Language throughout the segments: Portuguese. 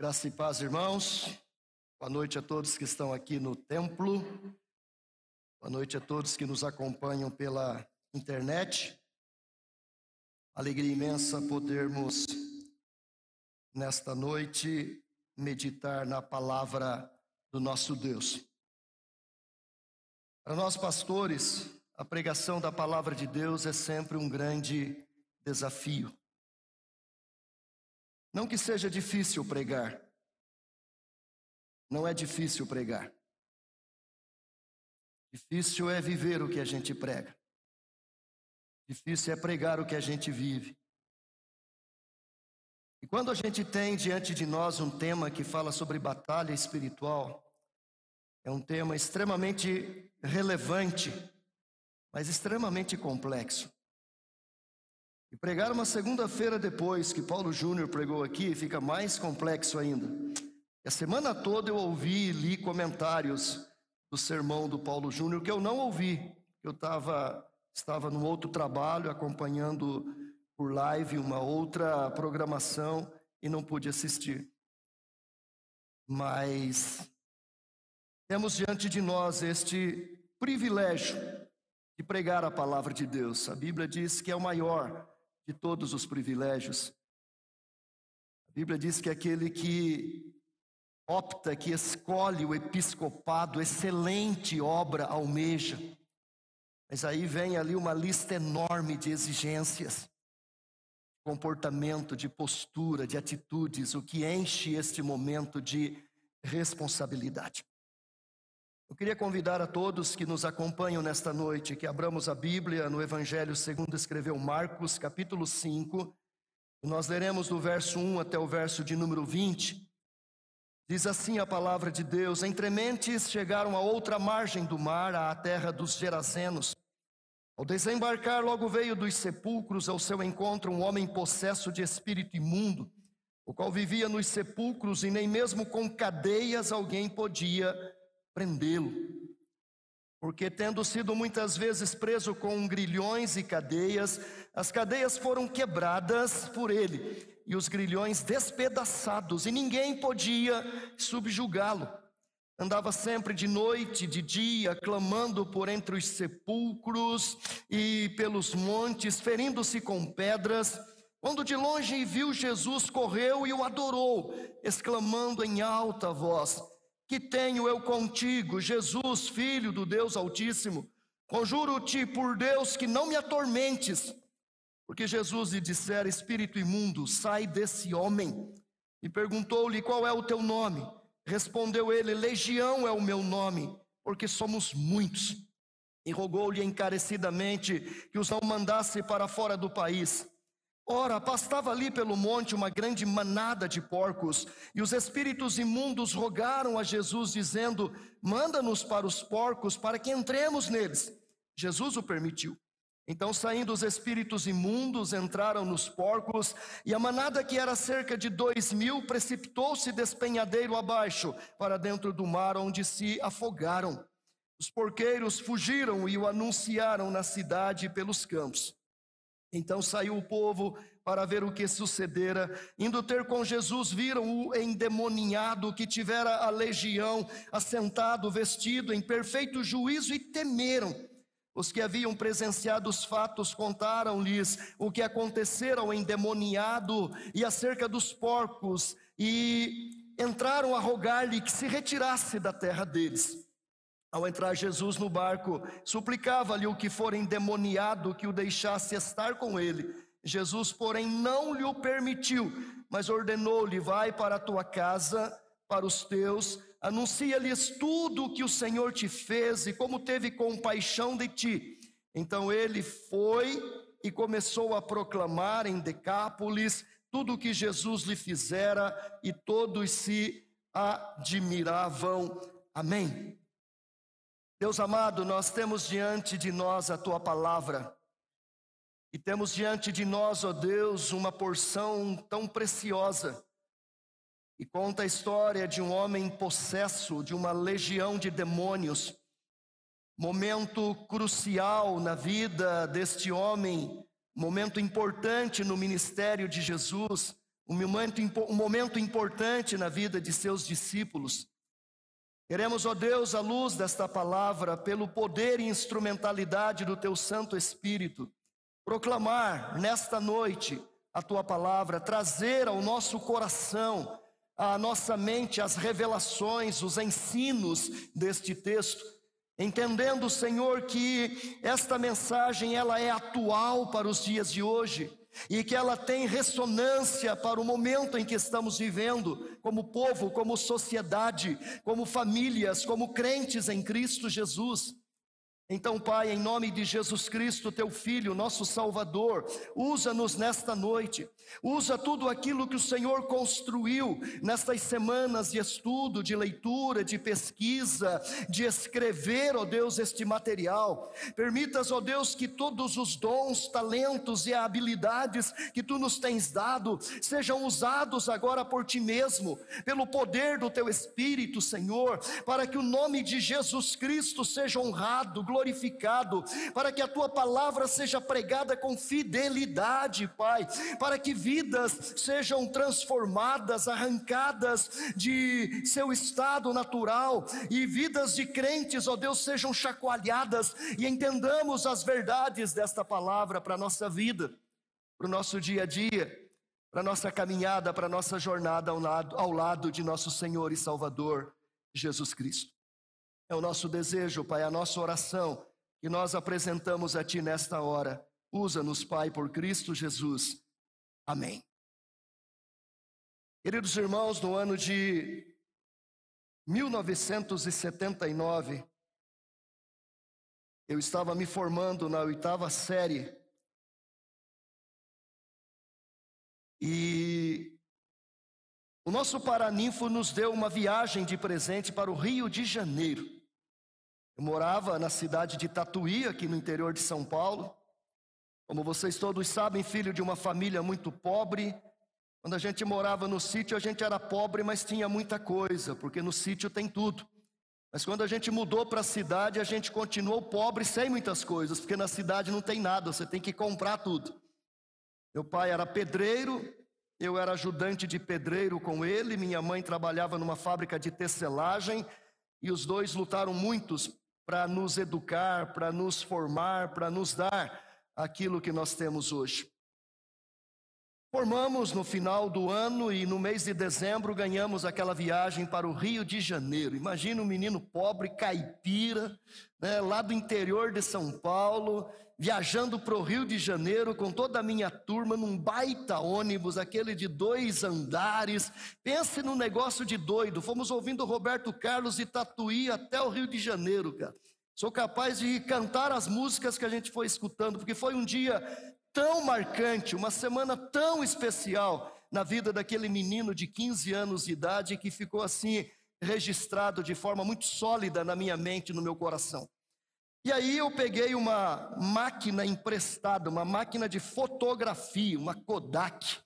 Graça e paz, irmãos. Boa noite a todos que estão aqui no templo. Boa noite a todos que nos acompanham pela internet. Alegria imensa podermos, nesta noite, meditar na palavra do nosso Deus. Para nós, pastores, a pregação da palavra de Deus é sempre um grande desafio. Não que seja difícil pregar. Não é difícil pregar. Difícil é viver o que a gente prega. Difícil é pregar o que a gente vive. E quando a gente tem diante de nós um tema que fala sobre batalha espiritual, é um tema extremamente relevante, mas extremamente complexo. E pregar uma segunda-feira depois que Paulo Júnior pregou aqui fica mais complexo ainda. E a semana toda eu ouvi e li comentários do sermão do Paulo Júnior que eu não ouvi. Eu tava, estava num outro trabalho acompanhando por live uma outra programação e não pude assistir. Mas temos diante de nós este privilégio de pregar a palavra de Deus. A Bíblia diz que é o maior de todos os privilégios. A Bíblia diz que aquele que opta, que escolhe o episcopado, excelente obra almeja. Mas aí vem ali uma lista enorme de exigências, comportamento, de postura, de atitudes, o que enche este momento de responsabilidade. Eu queria convidar a todos que nos acompanham nesta noite que abramos a Bíblia no Evangelho segundo escreveu Marcos, capítulo 5. Nós leremos do verso 1 até o verso de número 20. Diz assim a palavra de Deus: Entre mentes chegaram a outra margem do mar, à terra dos Gerazenos. Ao desembarcar, logo veio dos sepulcros ao seu encontro um homem possesso de espírito imundo, o qual vivia nos sepulcros e nem mesmo com cadeias alguém podia prendê-lo. Porque, tendo sido muitas vezes preso com grilhões e cadeias, as cadeias foram quebradas por ele e os grilhões despedaçados, e ninguém podia subjugá-lo. Andava sempre de noite, de dia, clamando por entre os sepulcros e pelos montes, ferindo-se com pedras. Quando de longe viu Jesus, correu e o adorou, exclamando em alta voz: que tenho eu contigo, Jesus, filho do Deus Altíssimo. Conjuro-te por Deus que não me atormentes. Porque Jesus lhe dissera: Espírito imundo, sai desse homem. E perguntou-lhe: Qual é o teu nome? Respondeu ele: Legião é o meu nome, porque somos muitos. E rogou-lhe encarecidamente que os não mandasse para fora do país. Ora, pastava ali pelo monte uma grande manada de porcos, e os espíritos imundos rogaram a Jesus, dizendo: Manda-nos para os porcos, para que entremos neles. Jesus o permitiu. Então, saindo os espíritos imundos, entraram nos porcos, e a manada, que era cerca de dois mil, precipitou-se despenhadeiro abaixo, para dentro do mar, onde se afogaram. Os porqueiros fugiram e o anunciaram na cidade e pelos campos. Então saiu o povo para ver o que sucedera. Indo ter com Jesus, viram o endemoniado que tivera a legião, assentado, vestido em perfeito juízo, e temeram. Os que haviam presenciado os fatos contaram-lhes o que acontecera ao endemoniado e acerca dos porcos, e entraram a rogar-lhe que se retirasse da terra deles. Ao entrar Jesus no barco, suplicava-lhe o que for endemoniado que o deixasse estar com ele. Jesus, porém, não lhe o permitiu, mas ordenou-lhe: Vai para a tua casa, para os teus, anuncia-lhes tudo o que o Senhor te fez e como teve compaixão de ti. Então ele foi e começou a proclamar em Decápolis tudo o que Jesus lhe fizera e todos se admiravam. Amém. Deus amado, nós temos diante de nós a tua palavra, e temos diante de nós, ó Deus, uma porção tão preciosa, e conta a história de um homem possesso de uma legião de demônios, momento crucial na vida deste homem, momento importante no ministério de Jesus, um momento, um momento importante na vida de seus discípulos. Queremos, ó Deus, à luz desta palavra, pelo poder e instrumentalidade do Teu Santo Espírito, proclamar nesta noite a Tua palavra, trazer ao nosso coração, à nossa mente, as revelações, os ensinos deste texto, entendendo, Senhor, que esta mensagem ela é atual para os dias de hoje e que ela tem ressonância para o momento em que estamos vivendo, como povo, como sociedade, como famílias, como crentes em Cristo Jesus. Então, Pai, em nome de Jesus Cristo, teu Filho, nosso Salvador, usa-nos nesta noite, usa tudo aquilo que o Senhor construiu nestas semanas de estudo, de leitura, de pesquisa, de escrever, ó Deus, este material. Permitas, ó Deus, que todos os dons, talentos e habilidades que tu nos tens dado sejam usados agora por ti mesmo, pelo poder do teu Espírito, Senhor, para que o nome de Jesus Cristo seja honrado, glorificado glorificado, para que a tua palavra seja pregada com fidelidade, Pai, para que vidas sejam transformadas, arrancadas de seu estado natural e vidas de crentes, ó Deus, sejam chacoalhadas e entendamos as verdades desta palavra para a nossa vida, para o nosso dia a dia, para nossa caminhada, para nossa jornada ao lado, ao lado de nosso Senhor e Salvador, Jesus Cristo. É o nosso desejo, Pai, a nossa oração que nós apresentamos a Ti nesta hora. Usa-nos, Pai, por Cristo Jesus. Amém. Queridos irmãos, no ano de 1979, eu estava me formando na oitava série. E o nosso Paraninfo nos deu uma viagem de presente para o Rio de Janeiro. Eu morava na cidade de Tatuí, aqui no interior de São Paulo. Como vocês todos sabem, filho de uma família muito pobre. Quando a gente morava no sítio, a gente era pobre, mas tinha muita coisa, porque no sítio tem tudo. Mas quando a gente mudou para a cidade, a gente continuou pobre sem muitas coisas, porque na cidade não tem nada, você tem que comprar tudo. Meu pai era pedreiro, eu era ajudante de pedreiro com ele, minha mãe trabalhava numa fábrica de tecelagem, e os dois lutaram muitos para nos educar, para nos formar, para nos dar aquilo que nós temos hoje. Formamos no final do ano e no mês de dezembro ganhamos aquela viagem para o Rio de Janeiro. Imagina um menino pobre, caipira, né, lá do interior de São Paulo, viajando para o Rio de Janeiro com toda a minha turma num baita ônibus, aquele de dois andares. Pense num negócio de doido. Fomos ouvindo Roberto Carlos e Tatuí até o Rio de Janeiro, cara. Sou capaz de cantar as músicas que a gente foi escutando, porque foi um dia tão marcante, uma semana tão especial na vida daquele menino de 15 anos de idade que ficou assim registrado de forma muito sólida na minha mente, no meu coração. E aí eu peguei uma máquina emprestada, uma máquina de fotografia, uma Kodak,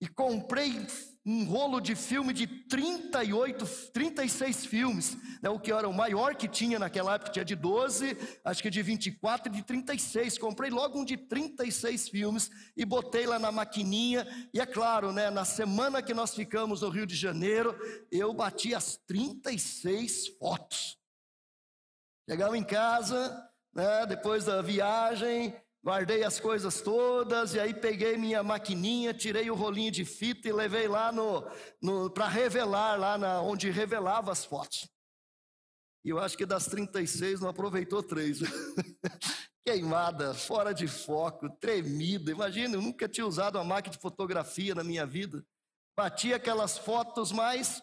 e comprei um rolo de filme de 38, 36 filmes, né, o que era o maior que tinha naquela época, tinha de 12, acho que de 24 e de 36. Comprei logo um de 36 filmes e botei lá na maquininha. E é claro, né, na semana que nós ficamos no Rio de Janeiro, eu bati as 36 fotos. Chegamos em casa, né, depois da viagem, guardei as coisas todas e aí peguei minha maquininha, tirei o rolinho de fita e levei lá no, no para revelar lá na, onde revelava as fotos. E eu acho que das 36 não aproveitou três. Queimada, fora de foco, tremida. Imagina, eu nunca tinha usado uma máquina de fotografia na minha vida. Bati aquelas fotos, mas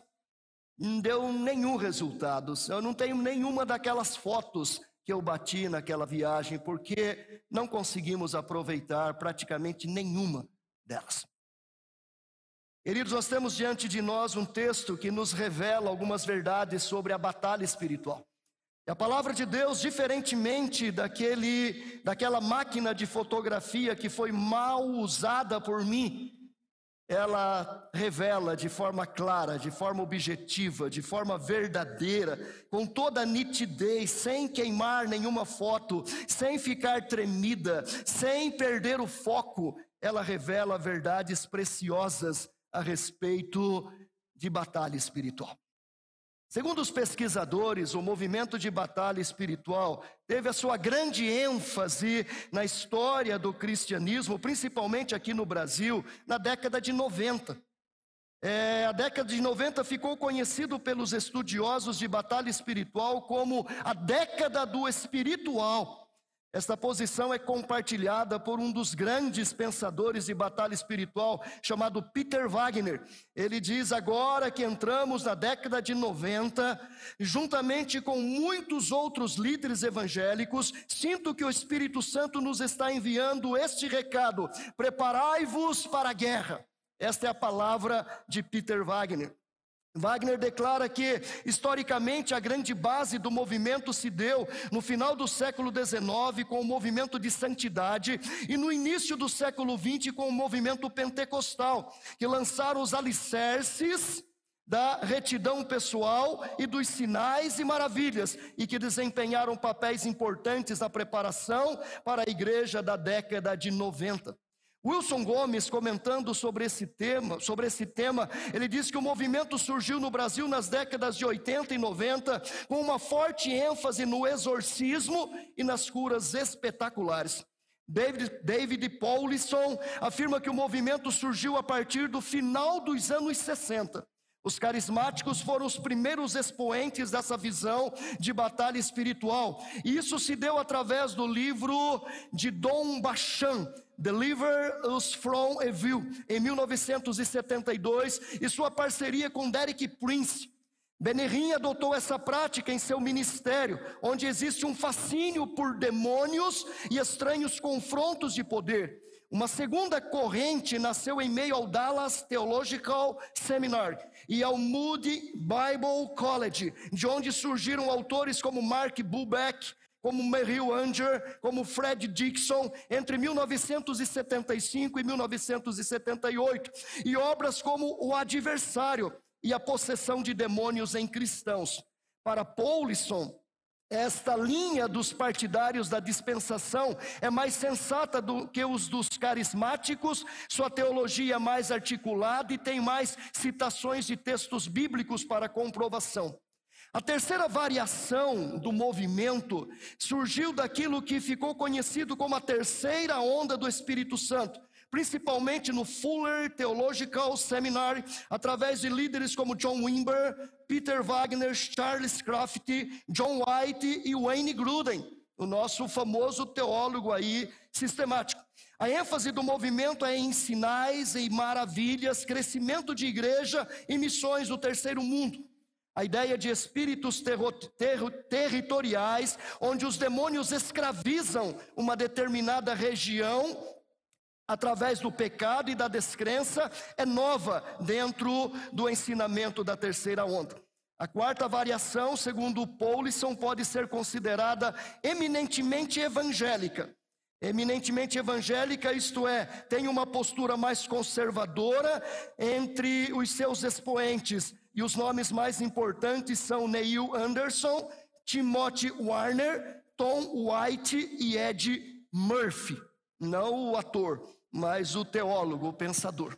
não deu nenhum resultado. Eu não tenho nenhuma daquelas fotos que eu bati naquela viagem, porque não conseguimos aproveitar praticamente nenhuma delas. Queridos, nós temos diante de nós um texto que nos revela algumas verdades sobre a batalha espiritual. E a palavra de Deus, diferentemente daquele, daquela máquina de fotografia que foi mal usada por mim, ela revela de forma clara, de forma objetiva, de forma verdadeira, com toda nitidez, sem queimar nenhuma foto, sem ficar tremida, sem perder o foco, ela revela verdades preciosas a respeito de batalha espiritual. Segundo os pesquisadores, o movimento de batalha espiritual teve a sua grande ênfase na história do cristianismo, principalmente aqui no Brasil, na década de 90. É, a década de 90 ficou conhecido pelos estudiosos de batalha espiritual como a década do espiritual. Esta posição é compartilhada por um dos grandes pensadores de batalha espiritual, chamado Peter Wagner. Ele diz: agora que entramos na década de 90, juntamente com muitos outros líderes evangélicos, sinto que o Espírito Santo nos está enviando este recado: preparai-vos para a guerra. Esta é a palavra de Peter Wagner. Wagner declara que, historicamente, a grande base do movimento se deu no final do século XIX com o movimento de santidade e no início do século XX com o movimento pentecostal, que lançaram os alicerces da retidão pessoal e dos sinais e maravilhas, e que desempenharam papéis importantes na preparação para a igreja da década de 90. Wilson Gomes, comentando sobre esse tema, sobre esse tema, ele diz que o movimento surgiu no Brasil nas décadas de 80 e 90, com uma forte ênfase no exorcismo e nas curas espetaculares. David, David Paulison afirma que o movimento surgiu a partir do final dos anos 60. Os carismáticos foram os primeiros expoentes dessa visão de batalha espiritual. E isso se deu através do livro de Dom Bachan, Deliver Us From Evil, em 1972, e sua parceria com Derek Prince. Benerim adotou essa prática em seu ministério, onde existe um fascínio por demônios e estranhos confrontos de poder. Uma segunda corrente nasceu em meio ao Dallas Theological Seminar e ao Moody Bible College, de onde surgiram autores como Mark Bubeck, como Merrill Anger, como Fred Dixon, entre 1975 e 1978, e obras como O Adversário e a Possessão de Demônios em Cristãos. Para Paulison, esta linha dos partidários da dispensação é mais sensata do que os dos carismáticos, sua teologia é mais articulada e tem mais citações de textos bíblicos para comprovação. A terceira variação do movimento surgiu daquilo que ficou conhecido como a terceira onda do Espírito Santo, principalmente no Fuller Theological Seminary, através de líderes como John Wimber, Peter Wagner, Charles Kraft, John White e Wayne Gruden, o nosso famoso teólogo aí sistemático. A ênfase do movimento é em sinais, em maravilhas, crescimento de igreja e missões do terceiro mundo. A ideia de espíritos territoriais, onde os demônios escravizam uma determinada região através do pecado e da descrença, é nova dentro do ensinamento da terceira onda. A quarta variação, segundo Paulison, pode ser considerada eminentemente evangélica. Eminentemente evangélica, isto é, tem uma postura mais conservadora entre os seus expoentes e os nomes mais importantes são Neil Anderson, Timothy Warner, Tom White e Ed Murphy. Não o ator, mas o teólogo, o pensador.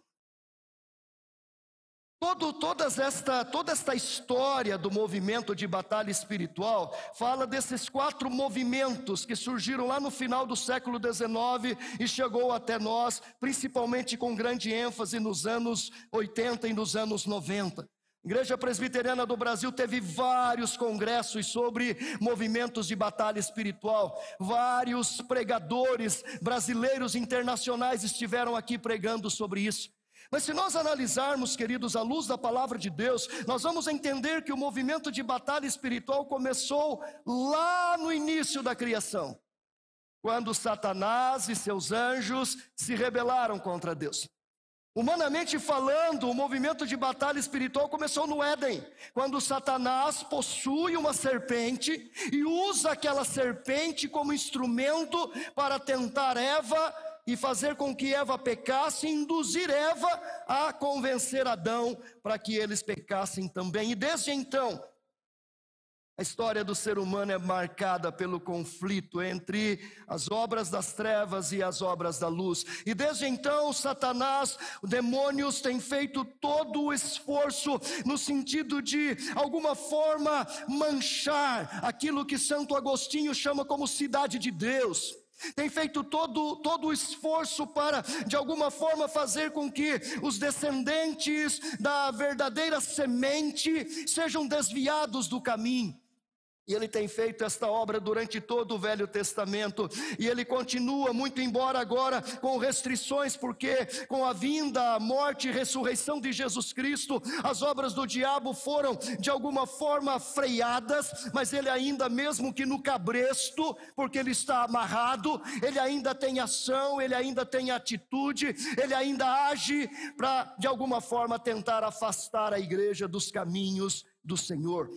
Todo, todas esta, toda esta história do movimento de batalha espiritual fala desses quatro movimentos que surgiram lá no final do século XIX e chegou até nós, principalmente com grande ênfase nos anos 80 e nos anos 90. Igreja Presbiteriana do Brasil teve vários congressos sobre movimentos de batalha espiritual. Vários pregadores brasileiros e internacionais estiveram aqui pregando sobre isso. Mas se nós analisarmos, queridos, à luz da palavra de Deus, nós vamos entender que o movimento de batalha espiritual começou lá no início da criação, quando Satanás e seus anjos se rebelaram contra Deus. Humanamente falando, o movimento de batalha espiritual começou no Éden, quando Satanás possui uma serpente e usa aquela serpente como instrumento para tentar Eva e fazer com que Eva pecasse, induzir Eva a convencer Adão para que eles pecassem também. E desde então, A história do ser humano é marcada pelo conflito entre as obras das trevas e as obras da luz. E desde então, Satanás, demônios têm feito todo o esforço no sentido de, alguma forma, manchar aquilo que Santo Agostinho chama como cidade de Deus tem feito todo, todo o esforço para, de alguma forma, fazer com que os descendentes da verdadeira semente sejam desviados do caminho. E ele tem feito esta obra durante todo o Velho Testamento, e ele continua, muito embora agora com restrições, porque com a vinda, a morte e ressurreição de Jesus Cristo, as obras do diabo foram de alguma forma freadas, mas ele ainda, mesmo que no cabresto, porque ele está amarrado, ele ainda tem ação, ele ainda tem atitude, ele ainda age para de alguma forma tentar afastar a igreja dos caminhos do Senhor.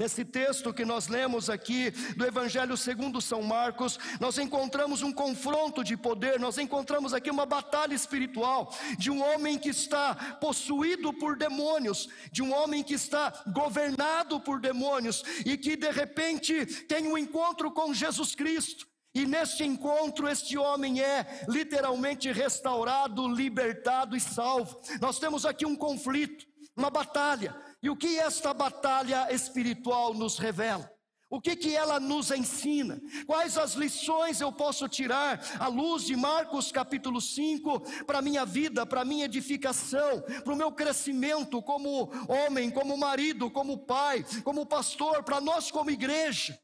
Nesse texto que nós lemos aqui do Evangelho segundo São Marcos, nós encontramos um confronto de poder, nós encontramos aqui uma batalha espiritual de um homem que está possuído por demônios, de um homem que está governado por demônios e que de repente tem um encontro com Jesus Cristo. E neste encontro, este homem é literalmente restaurado, libertado e salvo. Nós temos aqui um conflito, uma batalha. E o que esta batalha espiritual nos revela? O que, que ela nos ensina? Quais as lições eu posso tirar à luz de Marcos capítulo 5 para minha vida, para minha edificação, para o meu crescimento como homem, como marido, como pai, como pastor, para nós como igreja?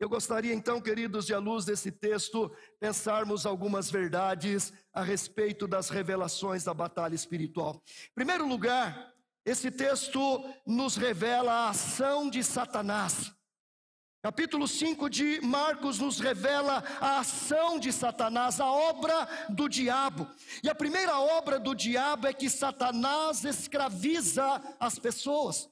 Eu gostaria então, queridos, de à luz desse texto, pensarmos algumas verdades a respeito das revelações da batalha espiritual. Em primeiro lugar, esse texto nos revela a ação de Satanás. Capítulo 5 de Marcos nos revela a ação de Satanás, a obra do diabo. E a primeira obra do diabo é que Satanás escraviza as pessoas.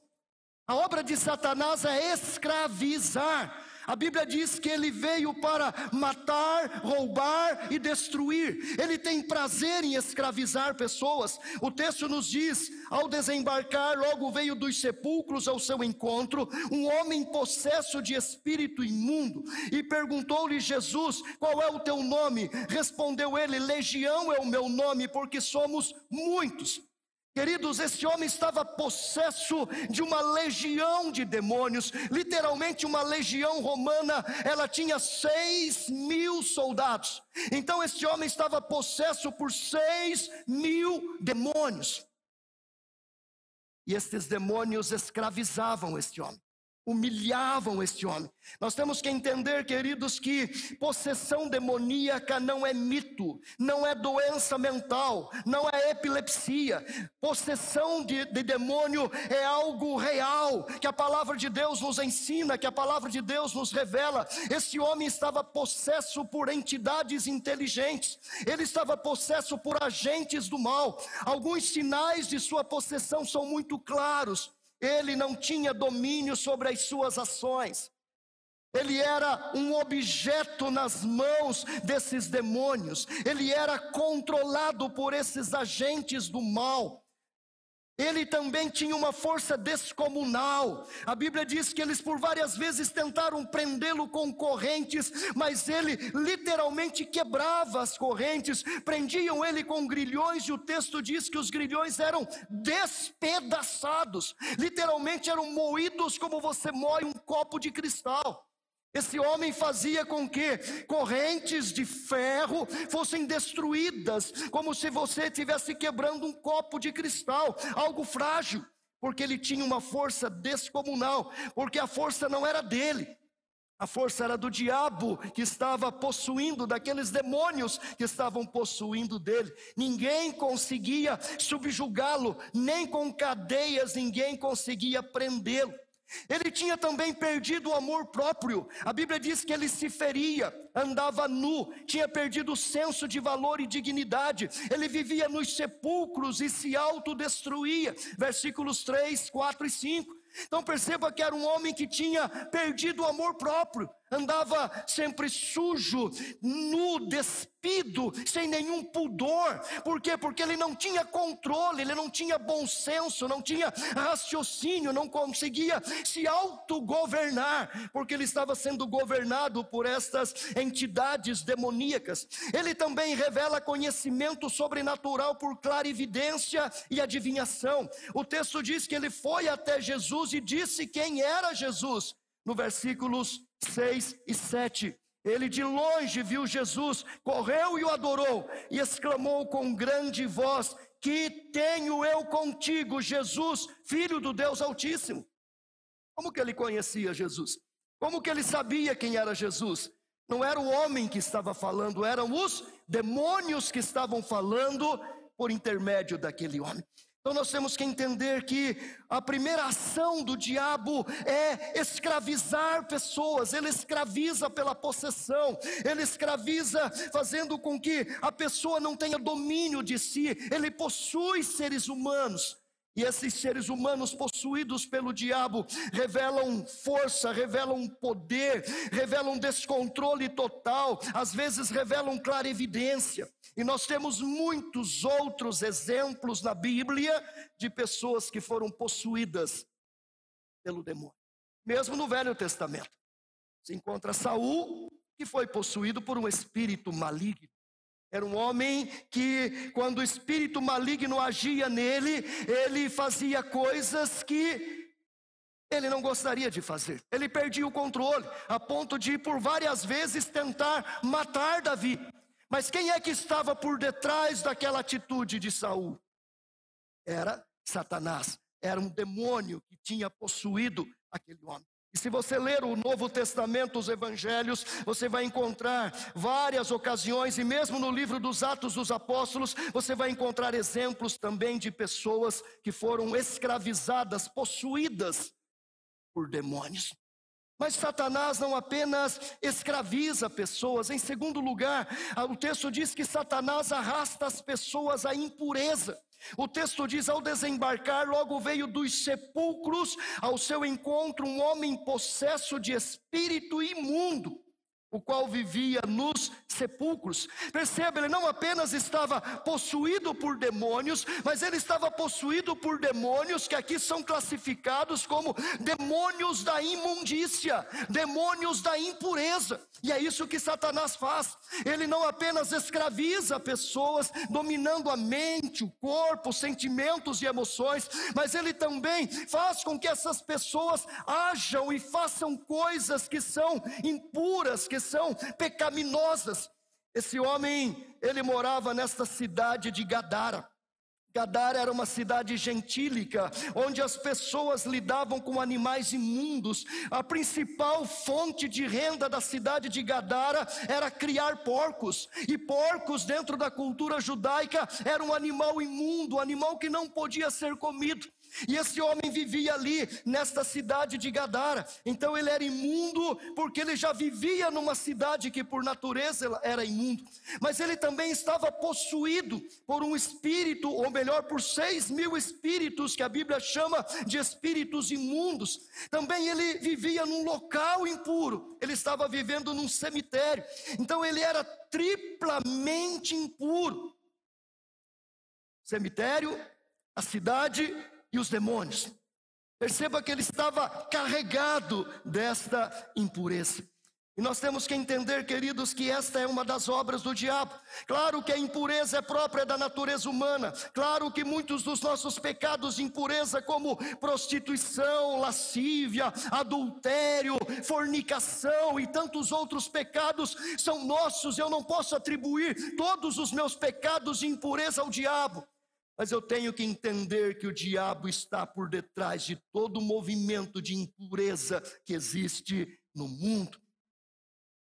A obra de Satanás é escravizar. A Bíblia diz que ele veio para matar, roubar e destruir. Ele tem prazer em escravizar pessoas. O texto nos diz: ao desembarcar, logo veio dos sepulcros ao seu encontro um homem possesso de espírito imundo e perguntou-lhe Jesus: Qual é o teu nome? Respondeu ele: Legião é o meu nome, porque somos muitos. Queridos, esse homem estava possesso de uma legião de demônios, literalmente uma legião romana, ela tinha seis mil soldados. Então, esse homem estava possesso por seis mil demônios. E esses demônios escravizavam este homem humilhavam este homem. Nós temos que entender, queridos, que possessão demoníaca não é mito, não é doença mental, não é epilepsia. Possessão de, de, demônio é algo real, que a palavra de Deus nos ensina, que a palavra de Deus nos revela. Este homem estava possesso por entidades inteligentes, ele estava possesso por agentes do mal. Alguns sinais de sua possessão são muito claros. Ele não tinha domínio sobre as suas ações. Ele era um objeto nas mãos desses demônios. Ele era controlado por esses agentes do mal. Ele também tinha uma força descomunal. A Bíblia diz que eles por várias vezes tentaram prendê-lo com correntes, mas ele literalmente quebrava as correntes, prendiam ele com grilhões, e o texto diz que os grilhões eram despedaçados, literalmente eram moídos como você moe um copo de cristal. Esse homem fazia com que correntes de ferro fossem destruídas, como se você estivesse quebrando um copo de cristal, algo frágil, porque ele tinha uma força descomunal, porque a força não era dele. A força era do diabo que estava possuindo, daqueles demônios que estavam possuindo dele. Ninguém conseguia subjugá-lo, nem com cadeias ninguém conseguia prendê-lo. Ele tinha também perdido o amor próprio. A Bíblia diz que ele se feria, andava nu, tinha perdido o senso de valor e dignidade. Ele vivia nos sepulcros e se autodestruía. Versículos 3, 4 e 5. Então perceba que era um homem que tinha perdido o amor próprio. Andava sempre sujo, nu, despido, sem nenhum pudor. Por quê? Porque ele não tinha controle, ele não tinha bom senso, não tinha raciocínio, não conseguia se autogovernar, porque ele estava sendo governado por estas entidades demoníacas. Ele também revela conhecimento sobrenatural por clarividência e adivinhação. O texto diz que ele foi até Jesus e disse quem era Jesus no versículos 6 e 7. Ele de longe viu Jesus, correu e o adorou, e exclamou com grande voz: Que tenho eu contigo, Jesus, filho do Deus Altíssimo. Como que ele conhecia Jesus? Como que ele sabia quem era Jesus? Não era o homem que estava falando, eram os demônios que estavam falando por intermédio daquele homem. Então nós temos que entender que a primeira ação do diabo é escravizar pessoas, ele escraviza pela possessão, ele escraviza fazendo com que a pessoa não tenha domínio de si, ele possui seres humanos. E esses seres humanos possuídos pelo diabo revelam força, revelam poder, revelam descontrole total, às vezes revelam clarividência. E nós temos muitos outros exemplos na Bíblia de pessoas que foram possuídas pelo demônio. Mesmo no Velho Testamento, se encontra Saul, que foi possuído por um espírito maligno. Era um homem que, quando o espírito maligno agia nele, ele fazia coisas que ele não gostaria de fazer. Ele perdia o controle, a ponto de, por várias vezes, tentar matar Davi. Mas quem é que estava por detrás daquela atitude de Saul? Era Satanás. Era um demônio que tinha possuído aquele homem. E se você ler o Novo Testamento, os Evangelhos, você vai encontrar várias ocasiões, e mesmo no livro dos Atos dos Apóstolos, você vai encontrar exemplos também de pessoas que foram escravizadas, possuídas por demônios. Mas Satanás não apenas escraviza pessoas, em segundo lugar, o texto diz que Satanás arrasta as pessoas à impureza. O texto diz: ao desembarcar, logo veio dos sepulcros ao seu encontro um homem possesso de espírito imundo o qual vivia nos sepulcros. Perceba, ele não apenas estava possuído por demônios, mas ele estava possuído por demônios que aqui são classificados como demônios da imundícia, demônios da impureza. E é isso que Satanás faz. Ele não apenas escraviza pessoas, dominando a mente, o corpo, sentimentos e emoções, mas ele também faz com que essas pessoas ajam e façam coisas que são impuras, que são pecaminosas. Esse homem, ele morava nesta cidade de Gadara. Gadara era uma cidade gentílica, onde as pessoas lidavam com animais imundos. A principal fonte de renda da cidade de Gadara era criar porcos. E porcos, dentro da cultura judaica, era um animal imundo, um animal que não podia ser comido. E esse homem vivia ali, nesta cidade de Gadara. Então ele era imundo, porque ele já vivia numa cidade que por natureza era imundo. Mas ele também estava possuído por um espírito, ou melhor, por seis mil espíritos, que a Bíblia chama de espíritos imundos. Também ele vivia num local impuro, ele estava vivendo num cemitério. Então ele era triplamente impuro. Cemitério, a cidade e os demônios. Perceba que ele estava carregado desta impureza. E nós temos que entender, queridos, que esta é uma das obras do diabo. Claro que a impureza é própria da natureza humana. Claro que muitos dos nossos pecados de impureza, como prostituição, lascívia, adultério, fornicação e tantos outros pecados, são nossos. Eu não posso atribuir todos os meus pecados de impureza ao diabo. Mas eu tenho que entender que o diabo está por detrás de todo o movimento de impureza que existe no mundo.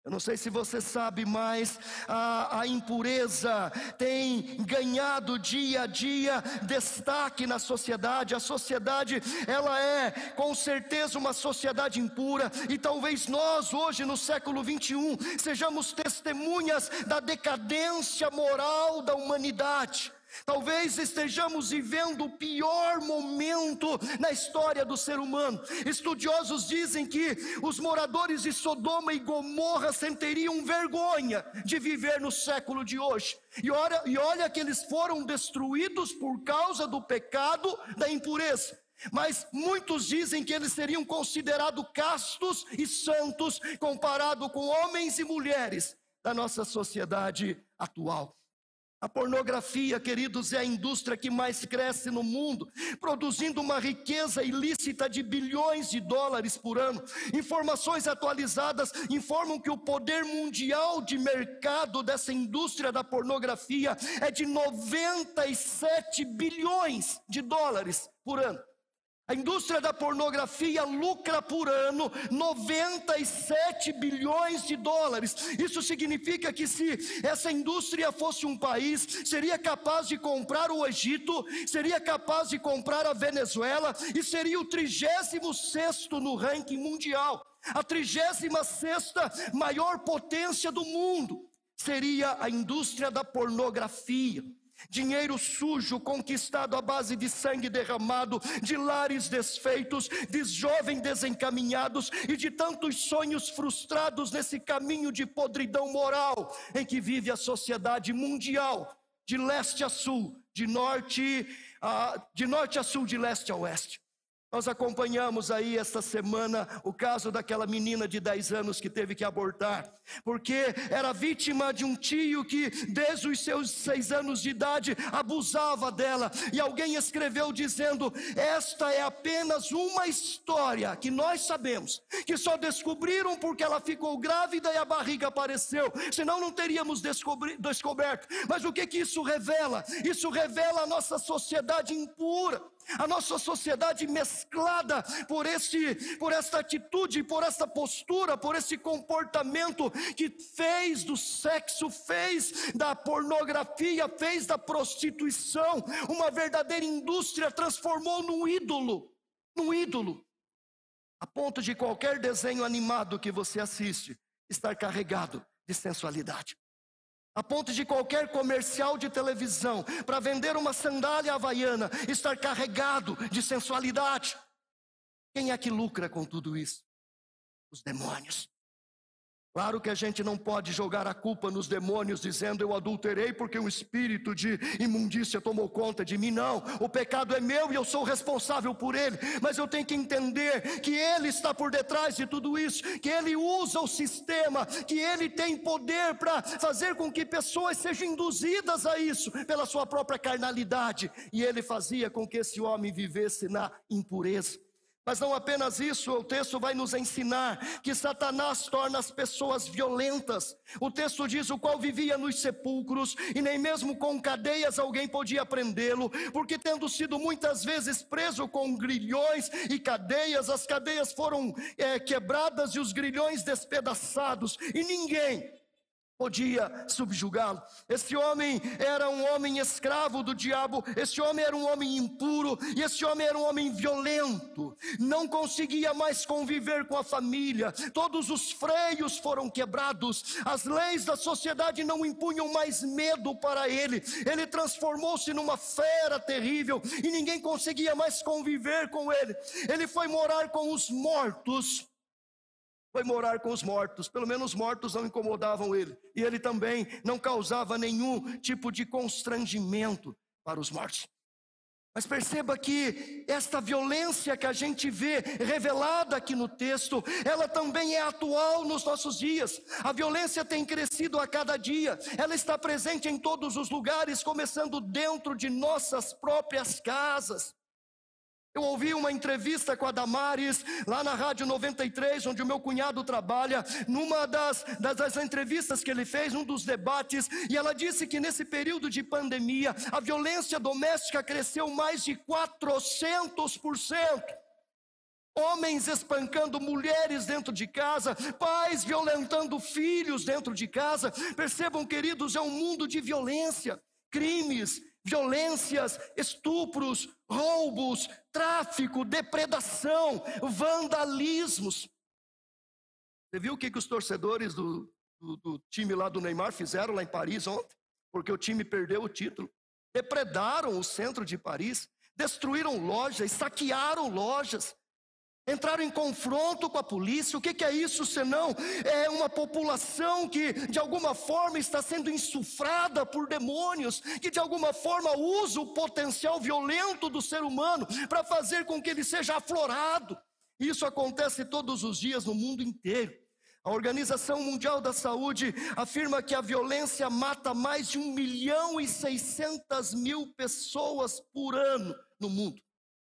Eu não sei se você sabe, mas a, a, impureza tem ganhado dia a dia destaque na sociedade. A sociedade, ela é com certeza uma sociedade impura, e talvez nós, hoje no século 21, sejamos testemunhas da decadência moral da humanidade. Talvez estejamos vivendo o pior momento na história do ser humano. Estudiosos dizem que os moradores de Sodoma e Gomorra sentiriam vergonha de viver no século de hoje. E olha, e olha que eles foram destruídos por causa do pecado da impureza. Mas muitos dizem que eles seriam considerados castos e santos comparado com homens e mulheres da nossa sociedade atual. A pornografia, queridos, é a indústria que mais cresce no mundo, produzindo uma riqueza ilícita de bilhões de dólares por ano. Informações atualizadas informam que o poder mundial de mercado dessa indústria da pornografia é de 97 bilhões de dólares por ano. A indústria da pornografia lucra por ano 97 bilhões de dólares. Isso significa que se essa indústria fosse um país, seria capaz de comprar o Egito, seria capaz de comprar a Venezuela e seria o 36 no ranking mundial. A 36 maior potência do mundo seria a indústria da pornografia. Dinheiro sujo conquistado à base de sangue derramado, de lares desfeitos, de jovens desencaminhados e de tantos sonhos frustrados nesse caminho de podridão moral em que vive a sociedade mundial, de leste a sul, de norte a, de norte a sul, de leste a oeste. Nós acompanhamos aí esta semana o caso daquela menina de 10 anos que teve que abortar, porque era vítima de um tio que, desde os seus seis anos de idade, abusava dela. E alguém escreveu dizendo: Esta é apenas uma história que nós sabemos, que só descobriram porque ela ficou grávida e a barriga apareceu, senão não teríamos descoberto. Mas o que, que isso revela? Isso revela a nossa sociedade impura a nossa sociedade mesclada por esse, por esta atitude, por esta postura, por esse comportamento que fez do sexo, fez da pornografia, fez da prostituição uma verdadeira indústria, transformou num ídolo, num ídolo, a ponto de qualquer desenho animado que você assiste estar carregado de sensualidade a ponto de qualquer comercial de televisão para vender uma sandália havaiana estar carregado de sensualidade. Quem é que lucra com tudo isso? Os demônios. Claro que a gente não pode jogar a culpa nos demônios dizendo eu adulterei porque um espírito de imundícia tomou conta de mim. Não, o pecado é meu e eu sou responsável por ele. Mas eu tenho que entender que ele está por detrás de tudo isso, que ele usa o sistema, que ele tem poder para fazer com que pessoas sejam induzidas a isso pela sua própria carnalidade. E ele fazia com que esse homem vivesse na impureza. Mas não apenas isso, o texto vai nos ensinar que Satanás torna as pessoas violentas. O texto diz: o qual vivia nos sepulcros, e nem mesmo com cadeias alguém podia prendê-lo, porque tendo sido muitas vezes preso com grilhões e cadeias, as cadeias foram é, quebradas e os grilhões despedaçados, e ninguém podia subjugá-lo. Esse homem era um homem escravo do diabo, esse homem era um homem impuro, e esse homem era um homem violento, não conseguia mais conviver com a família, todos os freios foram quebrados, as leis da sociedade não impunham mais medo para ele, ele transformou-se numa fera terrível e ninguém conseguia mais conviver com ele, ele foi morar com os mortos foi morar com os mortos, pelo menos os mortos não incomodavam ele, e ele também não causava nenhum tipo de constrangimento para os mortos. Mas perceba que esta violência que a gente vê revelada aqui no texto, ela também é atual nos nossos dias. A violência tem crescido a cada dia, ela está presente em todos os lugares, começando dentro de nossas próprias casas. Eu ouvi uma entrevista com a Damares, lá na Rádio 93, onde o meu cunhado trabalha, numa das, das, das, entrevistas que ele fez, um dos debates, e ela disse que nesse período de pandemia, a violência doméstica cresceu mais de 400%. Homens espancando mulheres dentro de casa, pais violentando filhos dentro de casa. Percebam, queridos, é um mundo de violência, crimes, violências, estupros, roubos, tráfico, depredação, vandalismos. Você viu o que, que os torcedores do, do, do time lá do Neymar fizeram lá em Paris ontem? Porque o time perdeu o título. depredaram o centro de Paris, destruíram lojas, saquearam lojas, entraram em confronto com a polícia. O que, é isso senão é uma população que de alguma forma está sendo insufrada por demônios, que de alguma forma usa o potencial violento do ser humano para fazer com que ele seja aflorado. Isso acontece todos os dias no mundo inteiro. A Organização Mundial da Saúde afirma que a violência mata mais de 1 milhão e 600 mil pessoas por ano no mundo.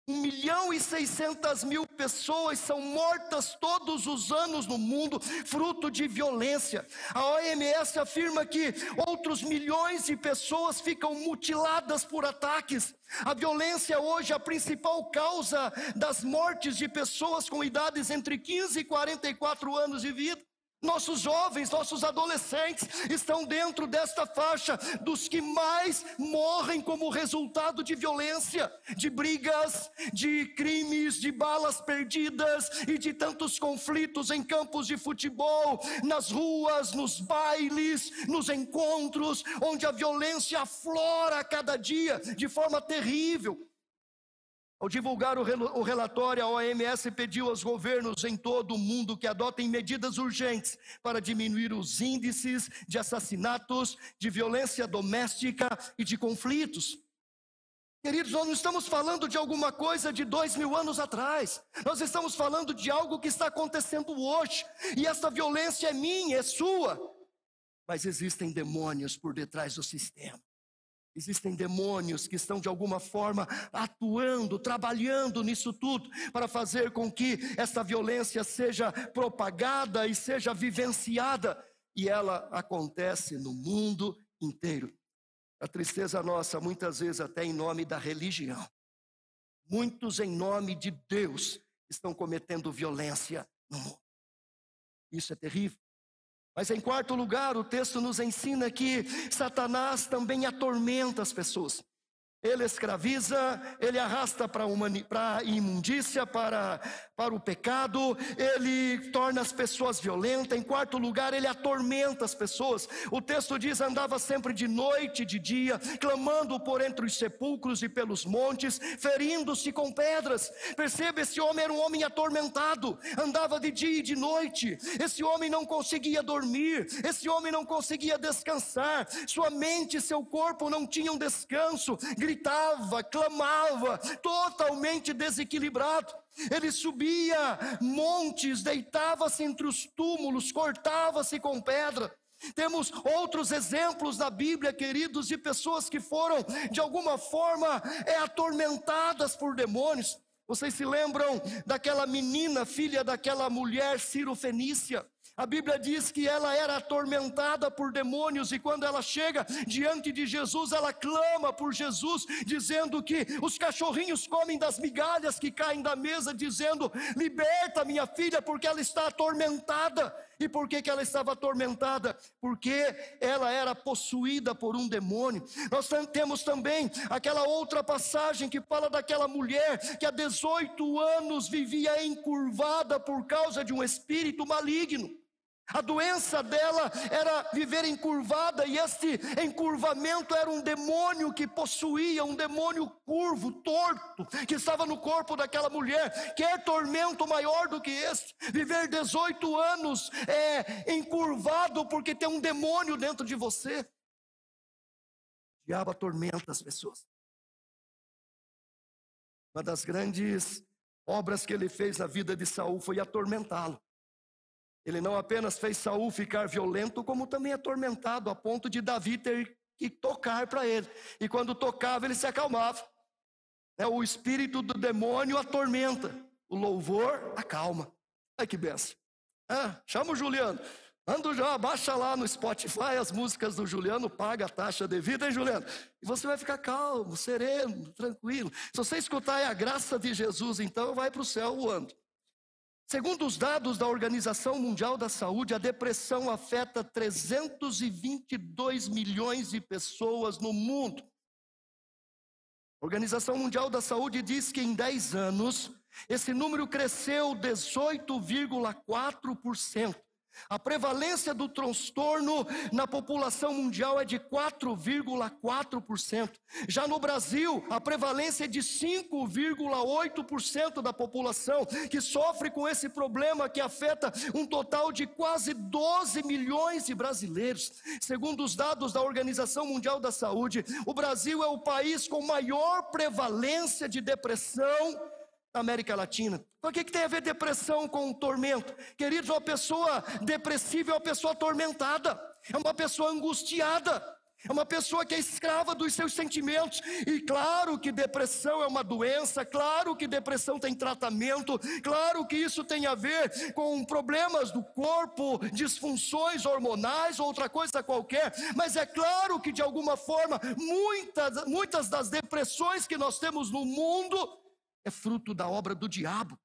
1 milhão e 600 mil pessoas são mortas todos os anos no mundo, fruto de violência. A OMS afirma que outros milhões de pessoas ficam mutiladas por ataques. A violência hoje é a principal causa das mortes de pessoas com idades entre 15 e 44 anos de vida. Nossos jovens, nossos adolescentes estão dentro desta faixa dos que mais morrem como resultado de violência, de brigas, de crimes, de balas perdidas e de tantos conflitos em campos de futebol, nas ruas, nos bailes, nos encontros, onde a violência aflora a cada dia de forma terrível. Ao divulgar o relatório, a OMS pediu aos governos em todo o mundo que adotem medidas urgentes para diminuir os índices de assassinatos, de violência doméstica e de conflitos. Queridos, nós não estamos falando de alguma coisa de dois mil anos atrás, nós estamos falando de algo que está acontecendo hoje, e essa violência é minha, é sua, mas existem demônios por detrás do sistema. Existem demônios que estão de alguma forma atuando, trabalhando nisso tudo, para fazer com que essa violência seja propagada e seja vivenciada, e ela acontece no mundo inteiro. A tristeza nossa, muitas vezes até em nome da religião. Muitos, em nome de Deus, estão cometendo violência no mundo. Isso é terrível. Mas em quarto lugar, o texto nos ensina que Satanás também atormenta as pessoas ele escraviza, ele arrasta para a imundícia, para, para o pecado, ele torna as pessoas violentas. Em quarto lugar, ele atormenta as pessoas. O texto diz: andava sempre de noite e de dia, clamando por entre os sepulcros e pelos montes, ferindo-se com pedras. Perceba, esse homem era um homem atormentado, andava de dia e de noite. Esse homem não conseguia dormir, esse homem não conseguia descansar, sua mente e seu corpo não tinham descanso, gritava, clamava, totalmente desequilibrado. Ele subia montes, deitava-se entre os túmulos, cortava-se com pedra. Temos outros exemplos na Bíblia, queridos, de pessoas que foram, de alguma forma, é, atormentadas por demônios. Vocês se lembram daquela menina, filha daquela mulher Ciro Fenícia? A Bíblia diz que ela era atormentada por demônios e quando ela chega diante de Jesus, ela clama por Jesus, dizendo que os cachorrinhos comem das migalhas que caem da mesa, dizendo: Liberta minha filha, porque ela está atormentada. E por que, que ela estava atormentada? Porque ela era possuída por um demônio. Nós temos também aquela outra passagem que fala daquela mulher que há 18 anos vivia encurvada por causa de um espírito maligno. A doença dela era viver encurvada, e este encurvamento era um demônio que possuía, um demônio curvo, torto, que estava no corpo daquela mulher. Quer tormento maior do que este? Viver 18 anos é, encurvado porque tem um demônio dentro de você. O diabo atormenta as pessoas. Uma das grandes obras que ele fez na vida de Saul foi atormentá-lo. Ele não apenas fez Saul ficar violento, como também atormentado, a ponto de Davi ter que tocar para ele. E quando tocava, ele se acalmava. É, o espírito do demônio atormenta, o louvor acalma. Ai que benção. Ah, chama o Juliano. Anda já, baixa lá no Spotify as músicas do Juliano, paga a taxa devida, hein, Juliano? E você vai ficar calmo, sereno, tranquilo. Se você escutar é a graça de Jesus, então vai para o céu voando. Segundo os dados da Organização Mundial da Saúde, a depressão afeta 322 milhões de pessoas no mundo. A Organização Mundial da Saúde diz que em 10 anos, esse número cresceu 18,4%. A prevalência do transtorno na população mundial é de 4,4%. Já no Brasil, a prevalência é de 5,8% da população que sofre com esse problema que afeta um total de quase 12 milhões de brasileiros. Segundo os dados da Organização Mundial da Saúde, o Brasil é o país com maior prevalência de depressão América Latina. Então, o que, que tem a ver depressão com tormento? Queridos, uma pessoa depressiva é uma pessoa atormentada, é uma pessoa angustiada, é uma pessoa que é escrava dos seus sentimentos. E claro que depressão é uma doença, claro que depressão tem tratamento, claro que isso tem a ver com problemas do corpo, disfunções hormonais, outra coisa qualquer, mas é claro que de alguma forma, muitas, muitas das depressões que nós temos no mundo é fruto da obra do diabo.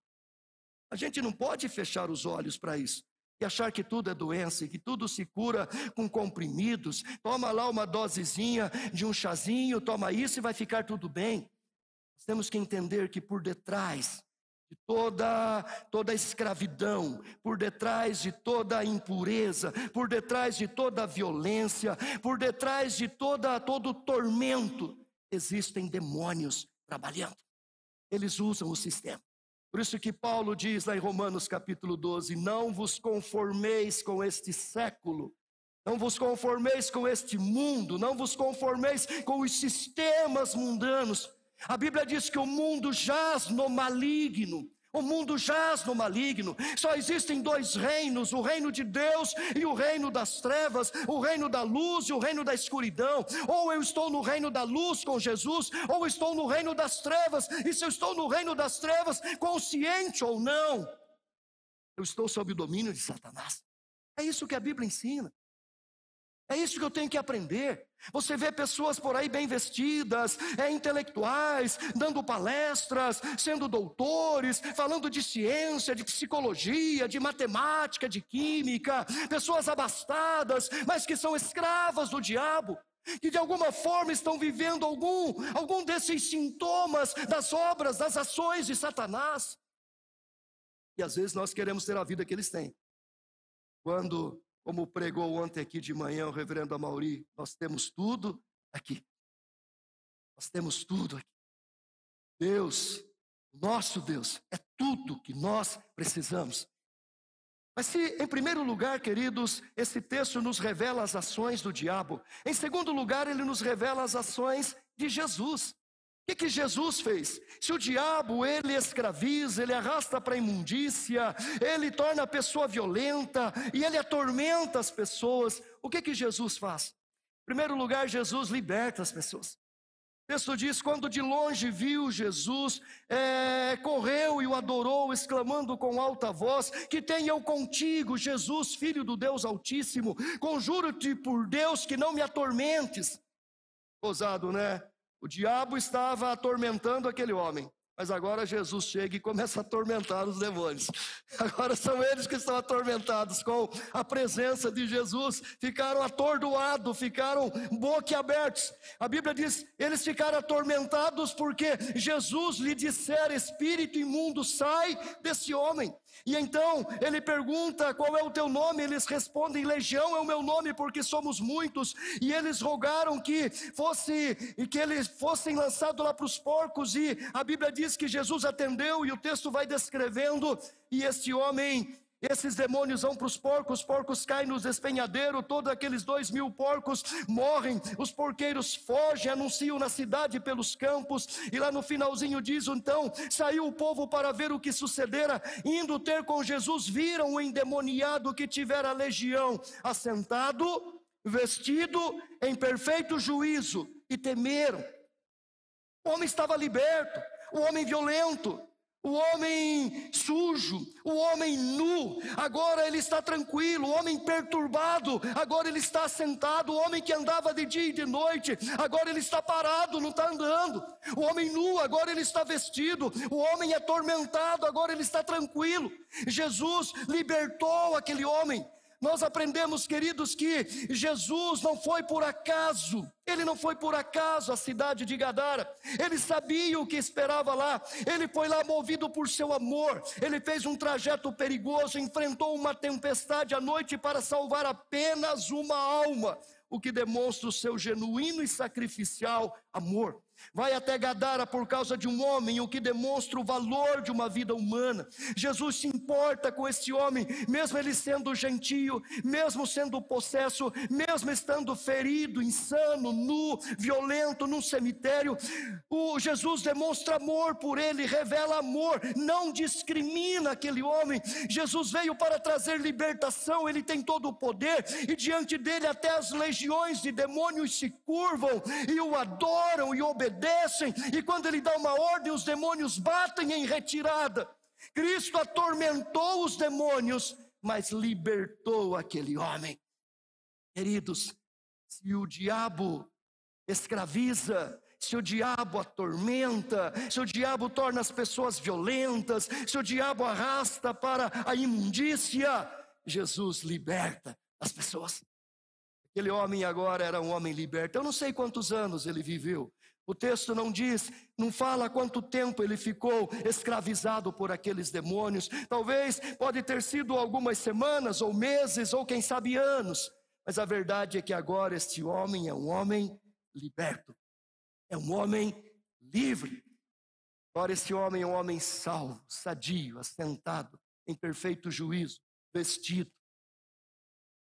A gente não pode fechar os olhos para isso e achar que tudo é doença e que tudo se cura com comprimidos. Toma lá uma dosezinha de um chazinho, toma isso e vai ficar tudo bem. Nós temos que entender que por detrás de toda toda escravidão, por detrás de toda impureza, por detrás de toda violência, por detrás de toda todo tormento, existem demônios trabalhando eles usam o sistema. Por isso que Paulo diz lá em Romanos capítulo 12: Não vos conformeis com este século, não vos conformeis com este mundo, não vos conformeis com os sistemas mundanos. A Bíblia diz que o mundo jaz no maligno. O mundo jaz no maligno. Só existem dois reinos: o reino de Deus e o reino das trevas, o reino da luz e o reino da escuridão. Ou eu estou no reino da luz com Jesus, ou estou no reino das trevas. E se eu estou no reino das trevas, consciente ou não, eu estou sob o domínio de Satanás. É isso que a Bíblia ensina. É isso que eu tenho que aprender. Você vê pessoas por aí bem vestidas, é, intelectuais, dando palestras, sendo doutores, falando de ciência, de psicologia, de matemática, de química, pessoas abastadas, mas que são escravas do diabo, que de alguma forma estão vivendo algum, algum desses sintomas das obras, das ações de Satanás. E às vezes nós queremos ter a vida que eles têm. Quando como pregou ontem aqui de manhã o reverendo Amauri, nós temos tudo aqui. Nós temos tudo aqui. Deus, nosso Deus, é tudo que nós precisamos. Mas se, em primeiro lugar, queridos, esse texto nos revela as ações do diabo, em segundo lugar, ele nos revela as ações de Jesus que, que Jesus fez? Se o diabo ele escraviza, ele arrasta para a imundícia, ele torna a pessoa violenta e ele atormenta as pessoas, o que, que Jesus faz? Em primeiro lugar, Jesus liberta as pessoas. O texto diz: quando de longe viu Jesus, é, correu e o adorou, exclamando com alta voz: Que tenha eu contigo, Jesus, filho do Deus Altíssimo, conjuro-te por Deus que não me atormentes. Ousado, né? O diabo estava atormentando aquele homem. Mas agora Jesus chega e começa a atormentar os demônios. Agora são eles que estão atormentados com a presença de Jesus. Ficaram atordoados, ficaram boquiabertos. A Bíblia diz: eles ficaram atormentados porque Jesus lhe dissera: Espírito imundo, sai desse homem. E então ele pergunta: Qual é o teu nome? Eles respondem: Legião é o meu nome, porque somos muitos. E eles rogaram que fosse que eles fossem lançados lá para os porcos. E a Bíblia diz que Jesus atendeu, e o texto vai descrevendo. E este homem esses demônios vão para os porcos, os porcos caem nos despenhadeiros, todos aqueles dois mil porcos morrem, os porqueiros fogem, anunciam na cidade pelos campos, e lá no finalzinho diz: então saiu o povo para ver o que sucedera, indo ter com Jesus, viram o endemoniado que tivera a legião assentado, vestido em perfeito juízo, e temeram. O homem estava liberto, o homem violento, o homem sujo, o homem nu, agora ele está tranquilo, o homem perturbado, agora ele está sentado, o homem que andava de dia e de noite, agora ele está parado, não está andando, o homem nu, agora ele está vestido, o homem atormentado, agora ele está tranquilo. Jesus libertou aquele homem, Nós aprendemos, queridos, que Jesus não foi por acaso, ele não foi por acaso à cidade de Gadara, ele sabia o que esperava lá, ele foi lá movido por seu amor, ele fez um trajeto perigoso, enfrentou uma tempestade à noite para salvar apenas uma alma, o que demonstra o seu genuíno e sacrificial amor vai até Gadara por causa de um homem, o que demonstra o valor de uma vida humana. Jesus se importa com esse homem, mesmo ele sendo gentio, mesmo sendo possesso, mesmo estando ferido, insano, nu, violento, num cemitério. O Jesus demonstra amor por ele, revela amor, não discrimina aquele homem. Jesus veio para trazer libertação, ele tem todo o poder, e diante dele até as legiões de demônios se curvam e o adoram e obedecem obedecem, e quando ele dá uma ordem, os demônios batem em retirada. Cristo atormentou os demônios, mas libertou aquele homem. Queridos, se o diabo escraviza, se o diabo atormenta, se o diabo torna as pessoas violentas, se o diabo arrasta para a imundícia, Jesus liberta as pessoas. Aquele homem agora era um homem liberto. Eu não sei quantos anos ele viveu, o texto não diz, não fala quanto tempo ele ficou escravizado por aqueles demônios. Talvez pode ter sido algumas semanas ou meses ou quem sabe anos. Mas a verdade é que agora este homem é um homem liberto. É um homem livre. Agora esse homem é um homem salvo, sadio, assentado, em perfeito juízo, vestido.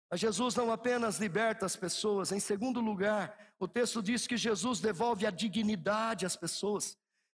Mas Jesus não apenas liberta as pessoas, em segundo lugar, o texto diz que Jesus devolve a dignidade às pessoas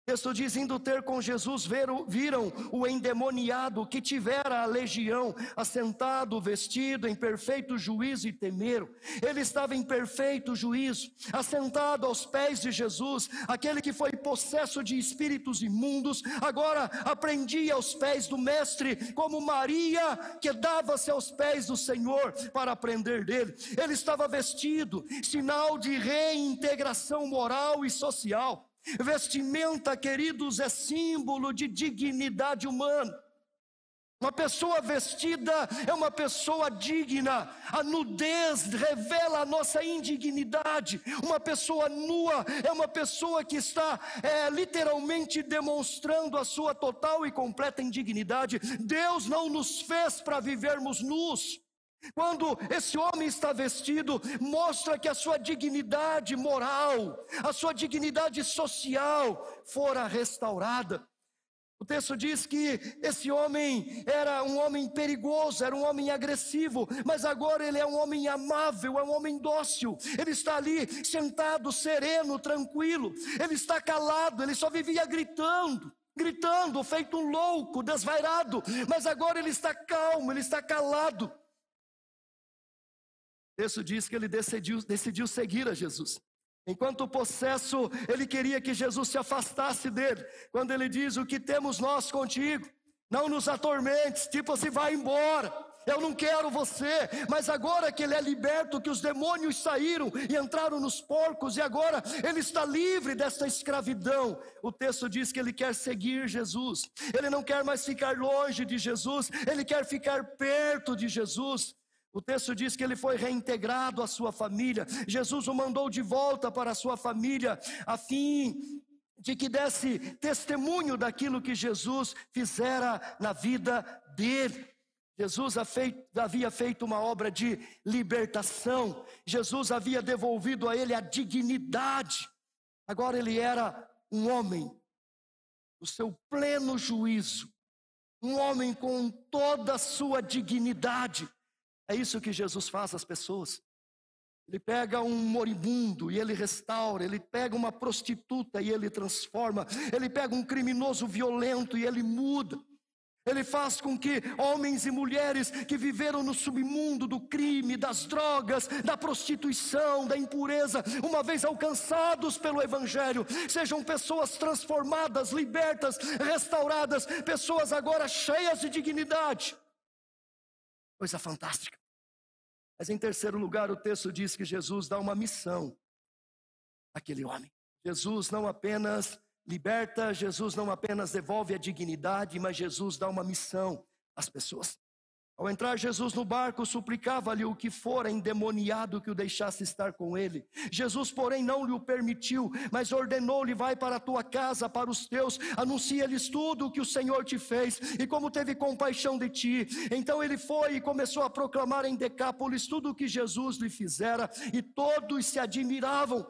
texto diz: indo ter com Jesus, viram, viram o endemoniado que tivera a legião, assentado, vestido em perfeito juízo e temeram. Ele estava em perfeito juízo, assentado aos pés de Jesus, aquele que foi possesso de espíritos imundos, agora aprendia aos pés do Mestre, como Maria, que dava-se aos pés do Senhor para aprender dele. Ele estava vestido, sinal de reintegração moral e social. Vestimenta, queridos, é símbolo de dignidade humana. Uma pessoa vestida é uma pessoa digna. A nudez revela a nossa indignidade. Uma pessoa nua é uma pessoa que está é, literalmente demonstrando a sua total e completa indignidade. Deus não nos fez para vivermos nus. Quando esse homem está vestido, mostra que a sua dignidade moral, a sua dignidade social fora restaurada. O texto diz que esse homem era um homem perigoso, era um homem agressivo, mas agora ele é um homem amável, é um homem dócil. Ele está ali sentado, sereno, tranquilo. Ele está calado, ele só vivia gritando gritando, feito um louco, desvairado, mas agora ele está calmo, ele está calado texto diz que ele decidiu, decidiu seguir a Jesus. Enquanto o possesso, ele queria que Jesus se afastasse dele. Quando ele diz: O que temos nós contigo? Não nos atormentes, tipo assim, vai embora. Eu não quero você, mas agora que ele é liberto, que os demônios saíram e entraram nos porcos, e agora ele está livre desta escravidão. O texto diz que ele quer seguir Jesus, ele não quer mais ficar longe de Jesus, ele quer ficar perto de Jesus. O texto diz que ele foi reintegrado à sua família. Jesus o mandou de volta para a sua família, a fim de que desse testemunho daquilo que Jesus fizera na vida dele. Jesus havia feito uma obra de libertação, Jesus havia devolvido a ele a dignidade. Agora ele era um homem, o seu pleno juízo, um homem com toda a sua dignidade. É isso que Jesus faz às pessoas. Ele pega um moribundo e ele restaura, ele pega uma prostituta e ele transforma, ele pega um criminoso violento e ele muda. Ele faz com que homens e mulheres que viveram no submundo do crime, das drogas, da prostituição, da impureza, uma vez alcançados pelo Evangelho, sejam pessoas transformadas, libertas, restauradas, pessoas agora cheias de dignidade. Coisa fantástica. Mas em terceiro lugar, o texto diz que Jesus dá uma missão àquele homem. Jesus não apenas liberta, Jesus não apenas devolve a dignidade, mas Jesus dá uma missão às pessoas. Ao entrar Jesus no barco, suplicava-lhe o que fora endemoniado que o deixasse estar com ele. Jesus, porém, não lhe o permitiu, mas ordenou-lhe: Vai para a tua casa, para os teus, anuncia-lhes tudo o que o Senhor te fez e como teve compaixão de ti. Então ele foi e começou a proclamar em Decápolis tudo o que Jesus lhe fizera, e todos se admiravam.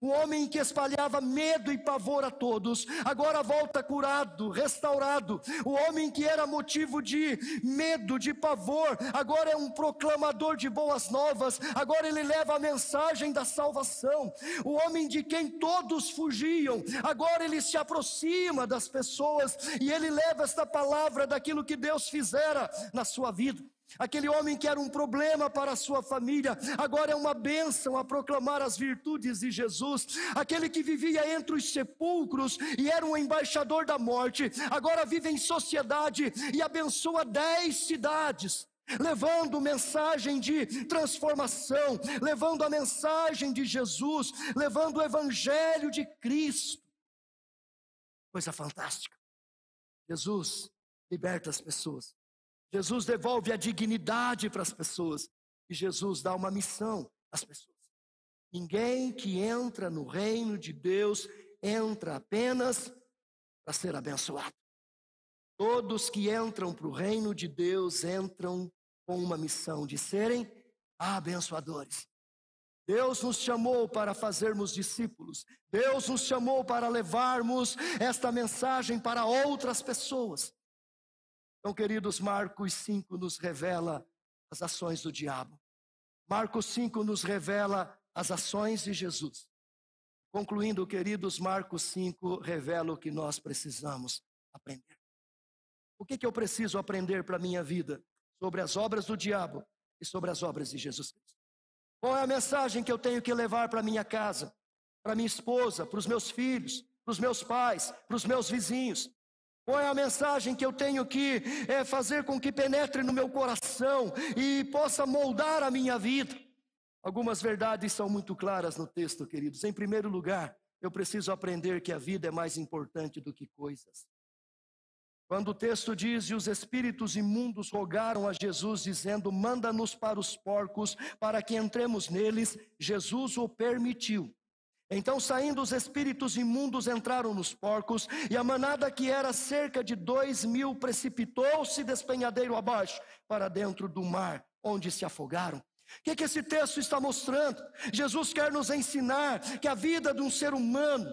O homem que espalhava medo e pavor a todos, agora volta curado, restaurado. O homem que era motivo de medo, de pavor, agora é um proclamador de boas novas, agora ele leva a mensagem da salvação. O homem de quem todos fugiam, agora ele se aproxima das pessoas e ele leva esta palavra daquilo que Deus fizera na sua vida. Aquele homem que era um problema para a sua família, agora é uma bênção a proclamar as virtudes de Jesus. Aquele que vivia entre os sepulcros e era um embaixador da morte, agora vive em sociedade e abençoa dez cidades. Levando mensagem de transformação, levando a mensagem de Jesus, levando o Evangelho de Cristo. Coisa fantástica. Jesus liberta as pessoas. Jesus devolve a dignidade para as pessoas. E Jesus dá uma missão às pessoas. Ninguém que entra no reino de Deus entra apenas para ser abençoado. Todos que entram para o reino de Deus entram com uma missão de serem abençoadores. Deus nos chamou para fazermos discípulos. Deus nos chamou para levarmos esta mensagem para outras pessoas. Então, queridos, Marcos 5 nos revela as ações do diabo. Marcos 5 nos revela as ações de Jesus. Concluindo, queridos, Marcos 5 revela o que nós precisamos aprender. O que, que eu preciso aprender para a minha vida sobre as obras do diabo e sobre as obras de Jesus Cristo? Qual é a mensagem que eu tenho que levar para minha casa, para minha esposa, para os meus filhos, para os meus pais, para os meus vizinhos? Qual é a mensagem que eu tenho que é, fazer com que penetre no meu coração e possa moldar a minha vida? Algumas verdades são muito claras no texto, queridos. Em primeiro lugar, eu preciso aprender que a vida é mais importante do que coisas. Quando o texto diz: E os espíritos imundos rogaram a Jesus, dizendo: Manda-nos para os porcos, para que entremos neles, Jesus o permitiu. Então, saindo os espíritos imundos, entraram nos porcos, e a manada, que era cerca de dois mil, precipitou-se despenhadeiro abaixo, para dentro do mar, onde se afogaram. O que, que esse texto está mostrando? Jesus quer nos ensinar que a vida de um ser humano,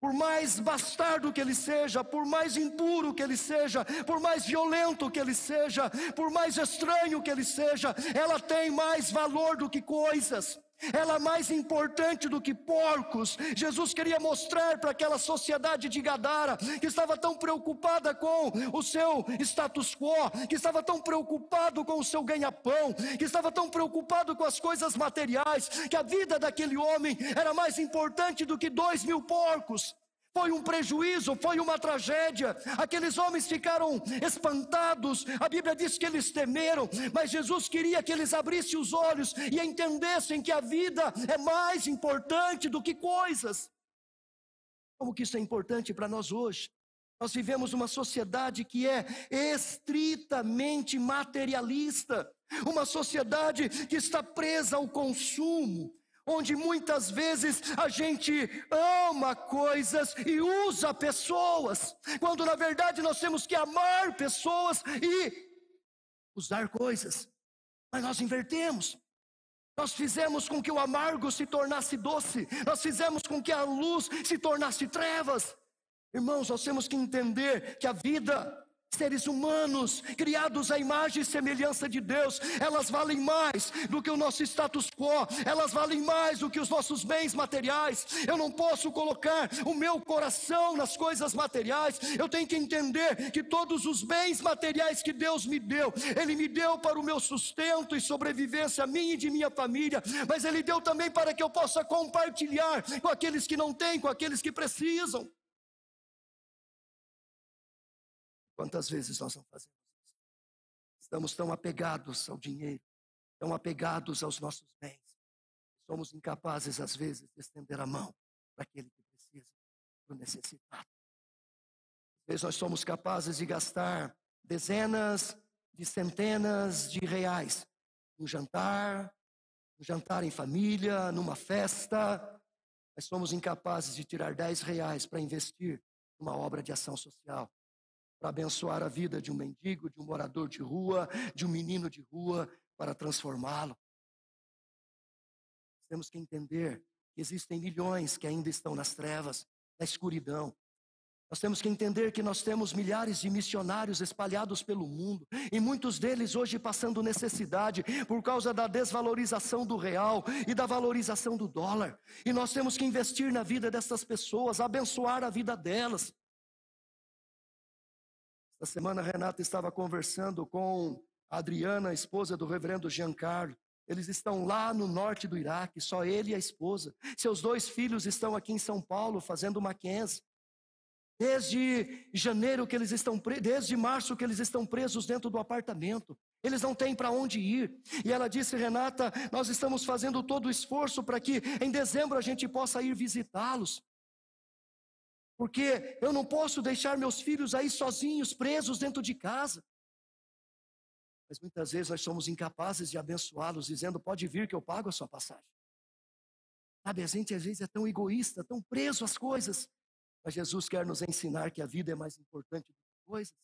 por mais bastardo que ele seja, por mais impuro que ele seja, por mais violento que ele seja, por mais estranho que ele seja, ela tem mais valor do que coisas ela é mais importante do que porcos. Jesus queria mostrar para aquela sociedade de Gadara, que estava tão preocupada com o seu status quo, que estava tão preocupado com o seu ganha-pão, que estava tão preocupado com as coisas materiais, que a vida daquele homem era mais importante do que dois mil porcos. Foi um prejuízo, foi uma tragédia. Aqueles homens ficaram espantados. A Bíblia diz que eles temeram, mas Jesus queria que eles abrissem os olhos e entendessem que a vida é mais importante do que coisas. Como que isso é importante para nós hoje? Nós vivemos uma sociedade que é estritamente materialista, uma sociedade que está presa ao consumo, onde muitas vezes a gente ama coisas e usa pessoas, quando na verdade nós temos que amar pessoas e usar coisas. Mas nós invertemos. Nós fizemos com que o amargo se tornasse doce, nós fizemos com que a luz se tornasse trevas. Irmãos, nós temos que entender que a vida seres humanos, criados à imagem e semelhança de Deus, elas valem mais do que o nosso status quo, elas valem mais do que os nossos bens materiais. Eu não posso colocar o meu coração nas coisas materiais, eu tenho que entender que todos os bens materiais que Deus me deu, Ele me deu para o meu sustento e sobrevivência, a mim e de minha família, mas Ele deu também para que eu possa compartilhar com aqueles que não têm, com aqueles que precisam. Quantas vezes nós não fazemos isso? Estamos tão apegados ao dinheiro, tão apegados aos nossos bens, somos incapazes, às vezes, de estender a mão para aquele que precisa, para o necessitado. Às vezes nós somos capazes de gastar dezenas de centenas de reais. Um jantar, um jantar em família, numa festa. Mas somos incapazes de tirar 10 reais para investir numa obra de ação social, para abençoar a vida de um mendigo, de um morador de rua, de um menino de rua, para transformá-lo. Temos que entender que existem milhões que ainda estão nas trevas, na escuridão. Nós temos que entender que nós temos milhares de missionários espalhados pelo mundo, e muitos deles hoje passando necessidade por causa da desvalorização do real e da valorização do dólar. E nós temos que investir na vida dessas pessoas, abençoar a vida delas. Esta semana, Renata estava conversando com a Adriana, a esposa do reverendo Giancarlo. Eles estão lá no norte do Iraque, só ele e a esposa. Seus dois filhos estão aqui em São Paulo fazendo Mackenzie. Desde janeiro que eles estão desde março que eles estão presos dentro do apartamento. Eles não têm para onde ir. E ela disse, Renata, nós estamos fazendo todo o esforço para que em dezembro a gente possa ir visitá-los. Porque eu não posso deixar meus filhos aí sozinhos, presos dentro de casa. Mas muitas vezes nós somos incapazes de abençoá-los, dizendo: pode vir que eu pago a sua passagem. Sabe, a gente às vezes é tão egoísta, tão preso às coisas. Mas Jesus quer nos ensinar que a vida é mais importante do que coisas.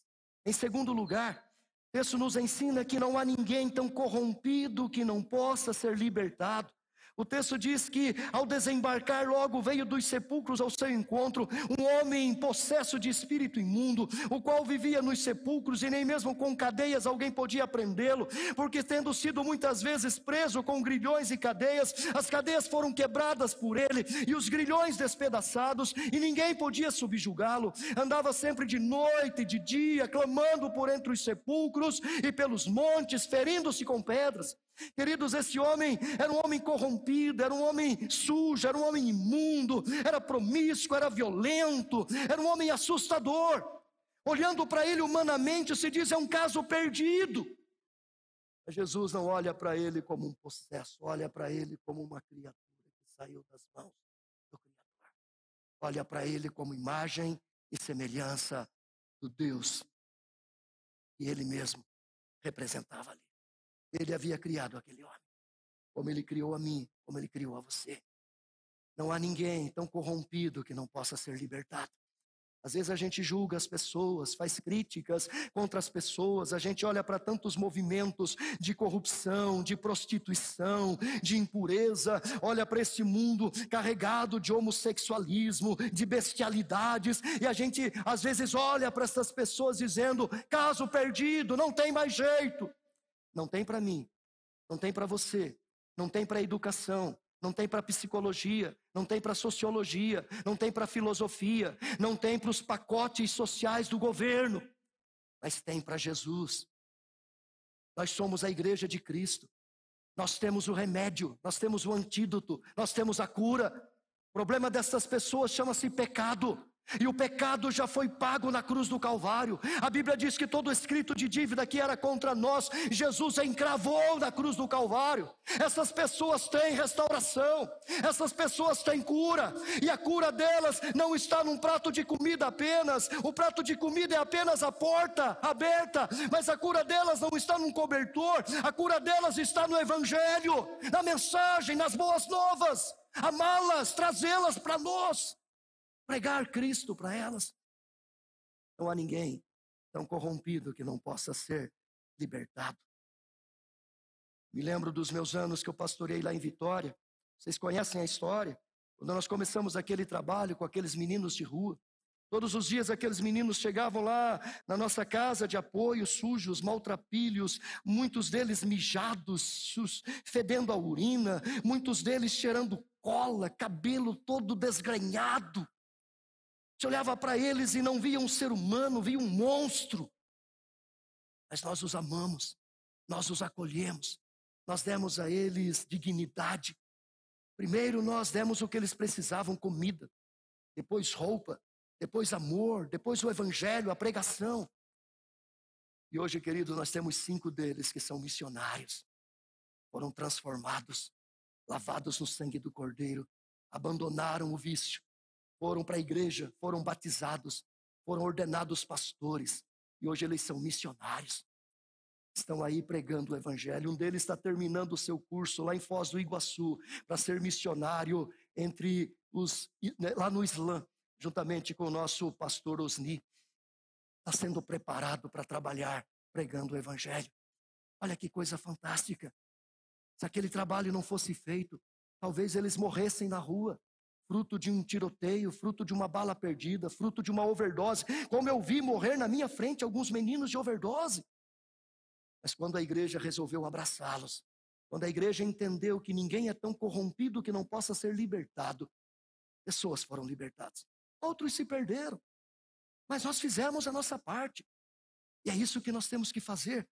Em segundo lugar, o texto nos ensina que não há ninguém tão corrompido que não possa ser libertado. O texto diz que ao desembarcar, logo veio dos sepulcros ao seu encontro um homem possesso de espírito imundo, o qual vivia nos sepulcros e nem mesmo com cadeias alguém podia prendê-lo, porque tendo sido muitas vezes preso com grilhões e cadeias, as cadeias foram quebradas por ele e os grilhões despedaçados e ninguém podia subjugá-lo. Andava sempre de noite e de dia, clamando por entre os sepulcros e pelos montes, ferindo-se com pedras. Queridos, esse homem era um homem corrompido, era um homem sujo, era um homem imundo, era promíscuo, era violento, era um homem assustador. Olhando para ele humanamente, se diz é um caso perdido. Mas Jesus não olha para ele como um possesso, olha para ele como uma criatura que saiu das mãos do Criador. Olha para ele como imagem e semelhança do Deus que ele mesmo representava ali. Ele havia criado aquele homem, como ele criou a mim, como ele criou a você. Não há ninguém tão corrompido que não possa ser libertado. Às vezes a gente julga as pessoas, faz críticas contra as pessoas, a gente olha para tantos movimentos de corrupção, de prostituição, de impureza, olha para esse mundo carregado de homossexualismo, de bestialidades, e a gente às vezes olha para essas pessoas dizendo: caso perdido, não tem mais jeito. Não tem para mim, não tem para você, não tem para educação, não tem para psicologia, não tem para sociologia, não tem para filosofia, não tem para os pacotes sociais do governo, mas tem para Jesus. Nós somos a igreja de Cristo. Nós temos o remédio, nós temos o antídoto, nós temos a cura. O problema dessas pessoas chama-se pecado. E o pecado já foi pago na cruz do Calvário. A Bíblia diz que todo escrito de dívida que era contra nós, Jesus encravou na cruz do Calvário. Essas pessoas têm restauração, essas pessoas têm cura, e a cura delas não está num prato de comida apenas. O prato de comida é apenas a porta aberta, mas a cura delas não está num cobertor, a cura delas está no Evangelho, na mensagem, nas boas novas. Amá-las, trazê-las para nós pregar Cristo para elas. Não há ninguém tão corrompido que não possa ser libertado. Me lembro dos meus anos que eu pastorei lá em Vitória. Vocês conhecem a história? Quando nós começamos aquele trabalho com aqueles meninos de rua. Todos os dias aqueles meninos chegavam lá na nossa casa de apoio, sujos, maltrapilhos, muitos deles mijados, fedendo a urina, muitos deles cheirando cola, cabelo todo desgrenhado. Você olhava para eles e não via um ser humano, via um monstro. Mas nós os amamos, nós os acolhemos, nós demos a eles dignidade. Primeiro nós demos o que eles precisavam: comida, depois roupa, depois amor, depois o evangelho, a pregação. E hoje, querido, nós temos cinco deles que são missionários, foram transformados, lavados no sangue do Cordeiro, abandonaram o vício, foram para a igreja, foram batizados, foram ordenados pastores e hoje eles são missionários. estão aí pregando o evangelho. Um deles está terminando o seu curso lá em Foz do Iguaçu para ser missionário entre os né, lá no Islã, juntamente com o nosso pastor Osni. Está sendo preparado para trabalhar pregando o evangelho. Olha que coisa fantástica. Se aquele trabalho não fosse feito, talvez eles morressem na rua, fruto de um tiroteio, fruto de uma bala perdida, fruto de uma overdose, como eu vi morrer na minha frente alguns meninos de overdose. Mas quando a igreja resolveu abraçá-los, quando a igreja entendeu que ninguém é tão corrompido que não possa ser libertado, pessoas foram libertadas. Outros se perderam. Mas nós fizemos a nossa parte. E é isso que nós temos que fazer.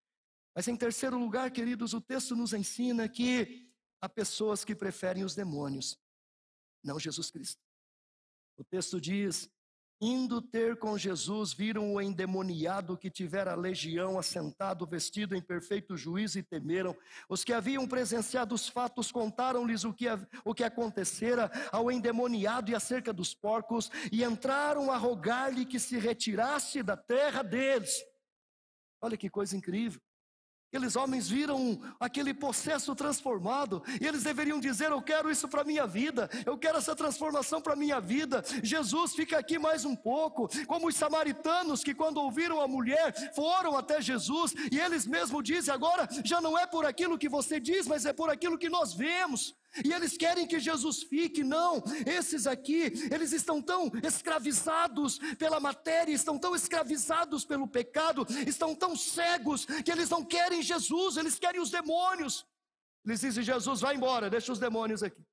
Mas em terceiro lugar, queridos, o texto nos ensina que há pessoas que preferem os demônios, não Jesus Cristo. O texto diz Indo ter com Jesus, viram o endemoniado que tivera legião assentado, vestido em perfeito juízo e temeram. Os que haviam presenciado os fatos contaram-lhes o que, o que acontecera ao endemoniado e acerca dos porcos, e entraram a rogar-lhe que se retirasse da terra deles. Olha que coisa incrível. Aqueles homens viram aquele processo transformado e eles deveriam dizer: Eu quero isso para a minha vida, eu quero essa transformação para a minha vida. Jesus, fica aqui mais um pouco. Como os samaritanos que, quando ouviram a mulher, foram até Jesus e eles mesmos dizem: Agora já não é por aquilo que você diz, mas é por aquilo que nós vemos. E eles querem que Jesus fique, não. Esses aqui, eles estão tão escravizados pela matéria, estão tão escravizados pelo pecado, estão tão cegos que eles não querem Jesus, eles querem os demônios. Eles dizem: Jesus, vai embora, deixa os demônios aqui.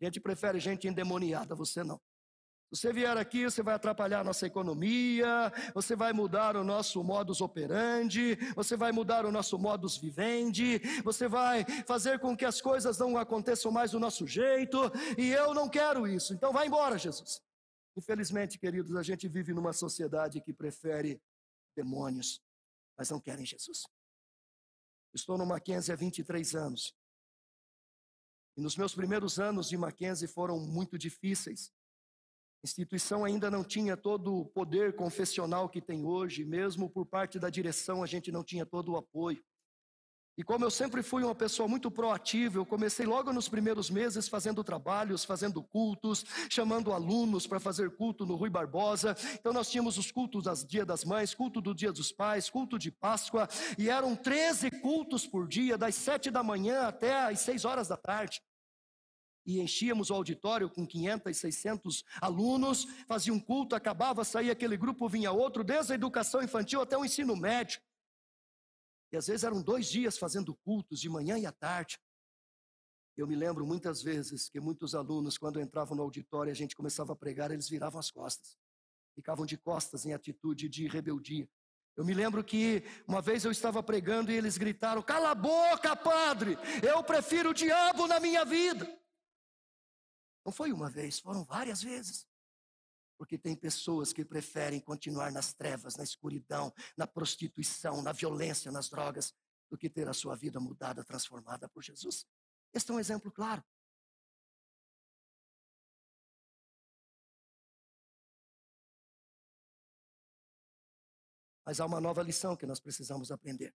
A gente prefere gente endemoniada, você não. Você vier aqui, você vai atrapalhar a nossa economia, você vai mudar o nosso modus operandi, você vai mudar o nosso modus vivendi, você vai fazer com que as coisas não aconteçam mais do nosso jeito, e eu não quero isso. Então vai embora, Jesus. Infelizmente, queridos, a gente vive numa sociedade que prefere demônios, mas não querem Jesus. Estou no Mackenzie há 23 anos. E nos meus primeiros anos de Mackenzie foram muito difíceis instituição ainda não tinha todo o poder confessional que tem hoje, mesmo por parte da direção a gente não tinha todo o apoio. E como eu sempre fui uma pessoa muito proativa, eu comecei logo nos primeiros meses fazendo trabalhos, fazendo cultos, chamando alunos para fazer culto no Rui Barbosa. Então nós tínhamos os cultos das Dia das Mães, culto do Dia dos Pais, culto de Páscoa, e eram 13 cultos por dia, das sete da manhã até as seis horas da tarde e enchíamos o auditório com 500, 600 alunos, fazia um culto, acabava, saía aquele grupo, vinha outro, desde a educação infantil até o ensino médio. E às vezes eram dois dias fazendo cultos, de manhã e à tarde. Eu me lembro muitas vezes que muitos alunos, quando entravam no auditório e a gente começava a pregar, eles viravam as costas. Ficavam de costas em atitude de rebeldia. Eu me lembro que uma vez eu estava pregando e eles gritaram: Cala a boca, padre! Eu prefiro o diabo na minha vida. Não foi uma vez, foram várias vezes. Porque tem pessoas que preferem continuar nas trevas, na escuridão, na prostituição, na violência, nas drogas, do que ter a sua vida mudada, transformada por Jesus. Este é um exemplo claro. Mas há uma nova lição que nós precisamos aprender.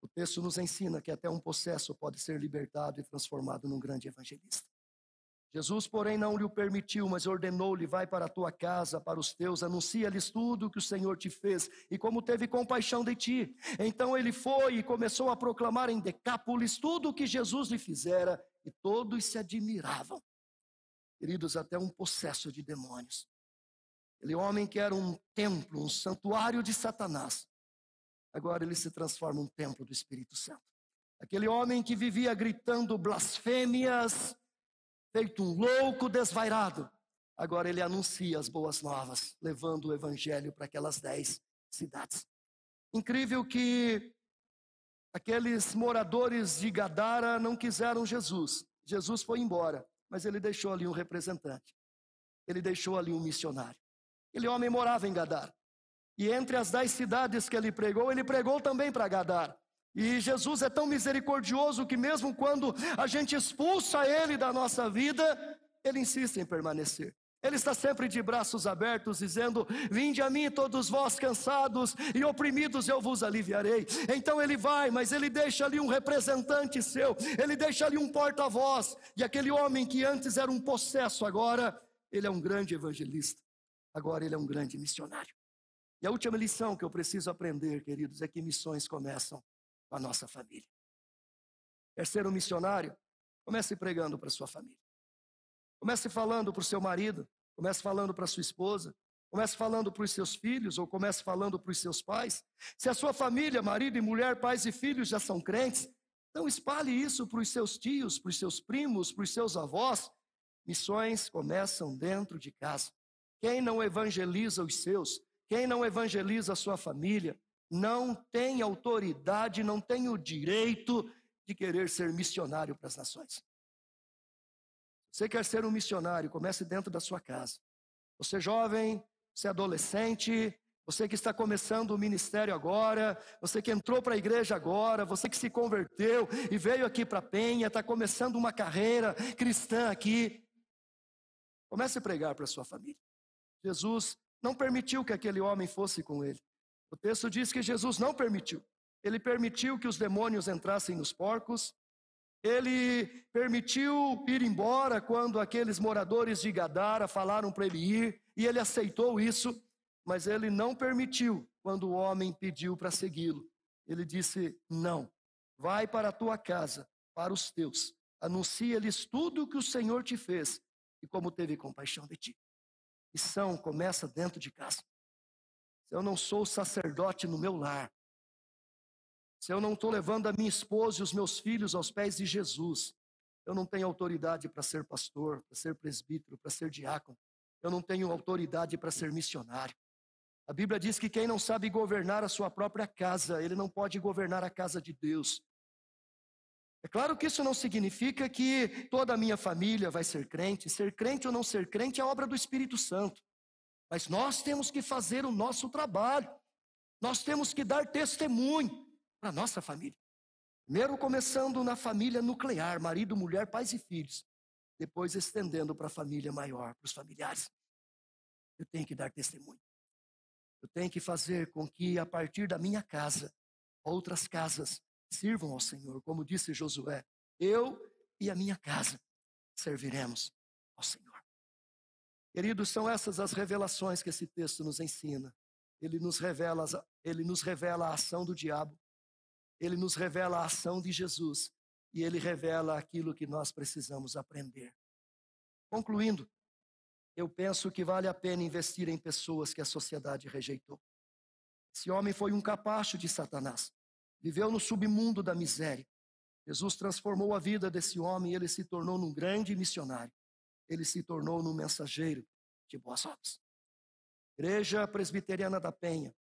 O texto nos ensina que até um possesso pode ser libertado e transformado num grande evangelista. Jesus, porém, não lhe o permitiu, mas ordenou-lhe: vai para a tua casa, para os teus, anuncia-lhes tudo o que o Senhor te fez e como teve compaixão de ti. Então ele foi e começou a proclamar em Decápolis tudo o que Jesus lhe fizera, e todos se admiravam. Queridos, até um possesso de demônios. Aquele homem que era um templo, um santuário de Satanás, agora ele se transforma num templo do Espírito Santo. Aquele homem que vivia gritando blasfêmias, feito um louco desvairado. Agora ele anuncia as boas novas, levando o evangelho para aquelas dez cidades. Incrível que aqueles moradores de Gadara não quiseram Jesus. Jesus foi embora, mas ele deixou ali um representante. Ele deixou ali um missionário. Aquele homem morava em Gadara. E entre as dez cidades que ele pregou, ele pregou também para Gadara. E Jesus é tão misericordioso que, mesmo quando a gente expulsa Ele da nossa vida, Ele insiste em permanecer. Ele está sempre de braços abertos, dizendo: Vinde a mim, todos vós cansados e oprimidos, eu vos aliviarei. Então ele vai, mas ele deixa ali um representante seu, ele deixa ali um porta-voz. E aquele homem que antes era um possesso, agora ele é um grande evangelista, agora ele é um grande missionário. E a última lição que eu preciso aprender, queridos, é que missões começam com a nossa família. Quer ser um missionário? Comece pregando para sua família. Comece falando para o seu marido, comece falando para sua esposa, comece falando para os seus filhos ou comece falando para os seus pais. Se a sua família, marido e mulher, pais e filhos já são crentes, então espalhe isso para os seus tios, para os seus primos, para os seus avós. Missões começam dentro de casa. Quem não evangeliza os seus, quem não evangeliza a sua família, não tem autoridade, não tem o direito de querer ser missionário para as nações. Você quer ser um missionário, comece dentro da sua casa. Você jovem, você adolescente, você que está começando o ministério agora, você que entrou para a igreja agora, você que se converteu e veio aqui para Penha, está começando uma carreira cristã aqui. Comece a pregar para sua família. Jesus não permitiu que aquele homem fosse com ele. O texto diz que Jesus não permitiu. Ele permitiu que os demônios entrassem nos porcos, ele permitiu ir embora quando aqueles moradores de Gadara falaram para ele ir, e ele aceitou isso, mas ele não permitiu quando o homem pediu para segui-lo. Ele disse: Não, vai para a tua casa, para os teus, anuncia-lhes tudo o que o Senhor te fez e como teve compaixão de ti. Missão começa dentro de casa. Se eu não sou sacerdote no meu lar, se eu não estou levando a minha esposa e os meus filhos aos pés de Jesus, eu não tenho autoridade para ser pastor, para ser presbítero, para ser diácono. Eu não tenho autoridade para ser missionário. A Bíblia diz que quem não sabe governar a sua própria casa, ele não pode governar a casa de Deus. É claro que isso não significa que toda a minha família vai ser crente. Ser crente ou não ser crente é obra do Espírito Santo. Mas nós temos que fazer o nosso trabalho. Nós temos que dar testemunho para a nossa família. Primeiro começando na família nuclear, marido, mulher, pais e filhos. Depois estendendo para a família maior, para os familiares. Eu tenho que dar testemunho. Eu tenho que fazer com que a partir da minha casa, outras casas sirvam ao Senhor, como disse Josué. Eu e a minha casa serviremos ao Senhor. Queridos, são essas as revelações que esse texto nos ensina. Ele nos revela, ele nos revela a ação do diabo, ele nos revela a ação de Jesus e ele revela aquilo que nós precisamos aprender. Concluindo, eu penso que vale a pena investir em pessoas que a sociedade rejeitou. Esse homem foi um capacho de Satanás, viveu no submundo da miséria. Jesus transformou a vida desse homem e ele se tornou um grande missionário. Ele se tornou um mensageiro de boas obras. Igreja Presbiteriana da Penha,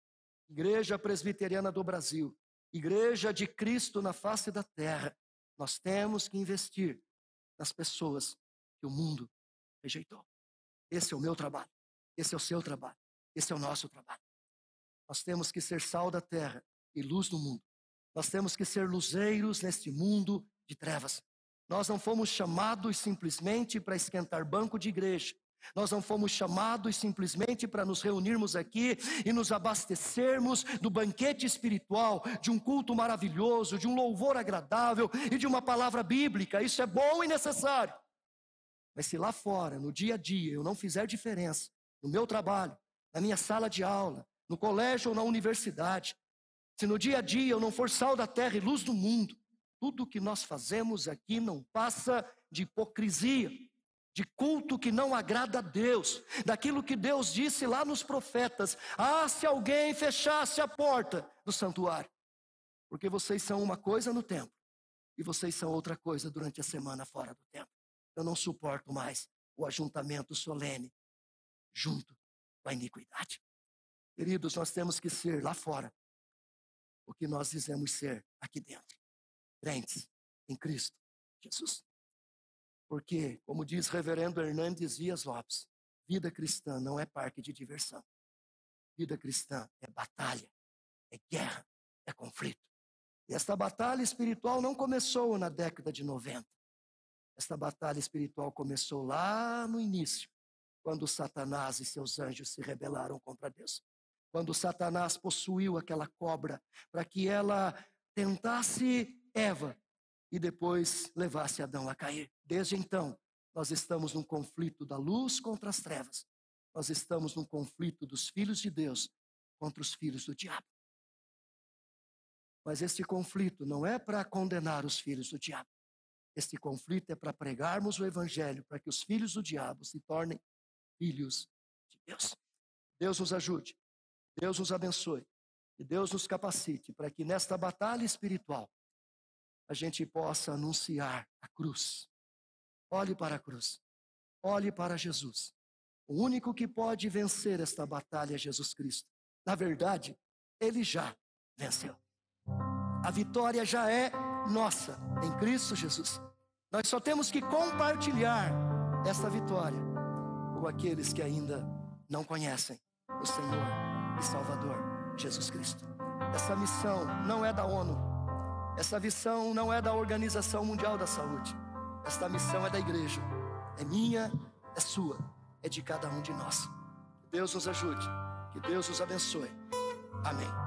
Igreja Presbiteriana do Brasil, igreja de Cristo na face da terra, nós temos que investir nas pessoas que o mundo rejeitou. Esse é o meu trabalho, esse é o seu trabalho, esse é o nosso trabalho. Nós temos que ser sal da terra e luz do mundo. Nós temos que ser luzeiros neste mundo de trevas. Nós não fomos chamados simplesmente para esquentar banco de igreja. Nós não fomos chamados simplesmente para nos reunirmos aqui e nos abastecermos do banquete espiritual, de um culto maravilhoso, de um louvor agradável e de uma palavra bíblica. Isso é bom e necessário. Mas se lá fora, no dia a dia, eu não fizer diferença, no meu trabalho, na minha sala de aula, no colégio ou na universidade, se no dia a dia eu não for sal da terra e luz do mundo, tudo que nós fazemos aqui não passa de hipocrisia de culto que não agrada a Deus, daquilo que Deus disse lá nos profetas: ah, se alguém fechasse a porta do santuário, porque vocês são uma coisa no templo e vocês são outra coisa durante a semana fora do templo. Eu não suporto mais o ajuntamento solene junto com a iniquidade. Queridos, nós temos que ser lá fora o que nós dizemos ser aqui dentro, crentes em Cristo Jesus. Porque, como diz reverendo Hernandes Dias Lopes, vida cristã não é parque de diversão. Vida cristã é batalha, é guerra, é conflito. E esta batalha espiritual não começou na década de 90. Esta batalha espiritual começou lá no início, quando Satanás e seus anjos se rebelaram contra Deus. Quando Satanás possuiu aquela cobra para que ela tentasse Eva e depois levasse Adão a cair. Desde então, nós estamos num conflito da luz contra as trevas. Nós estamos num conflito dos filhos de Deus contra os filhos do diabo. Mas este conflito não é para condenar os filhos do diabo. Este conflito é para pregarmos o evangelho, para que os filhos do diabo se tornem filhos de Deus. Deus nos ajude, Deus nos abençoe e Deus nos capacite para que nesta batalha espiritual a gente possa anunciar a cruz. Olhe para a cruz, olhe para Jesus. O único que pode vencer esta batalha é Jesus Cristo. Na verdade, ele já venceu. A vitória já é nossa em Cristo Jesus. Nós só temos que compartilhar essa vitória com aqueles que ainda não conhecem o Senhor e Salvador Jesus Cristo. Essa missão não é da ONU. Essa missão não é da Organização Mundial da Saúde. Esta missão é da igreja. É minha, é sua, é de cada um de nós. Que Deus nos ajude. Que Deus nos abençoe. Amém.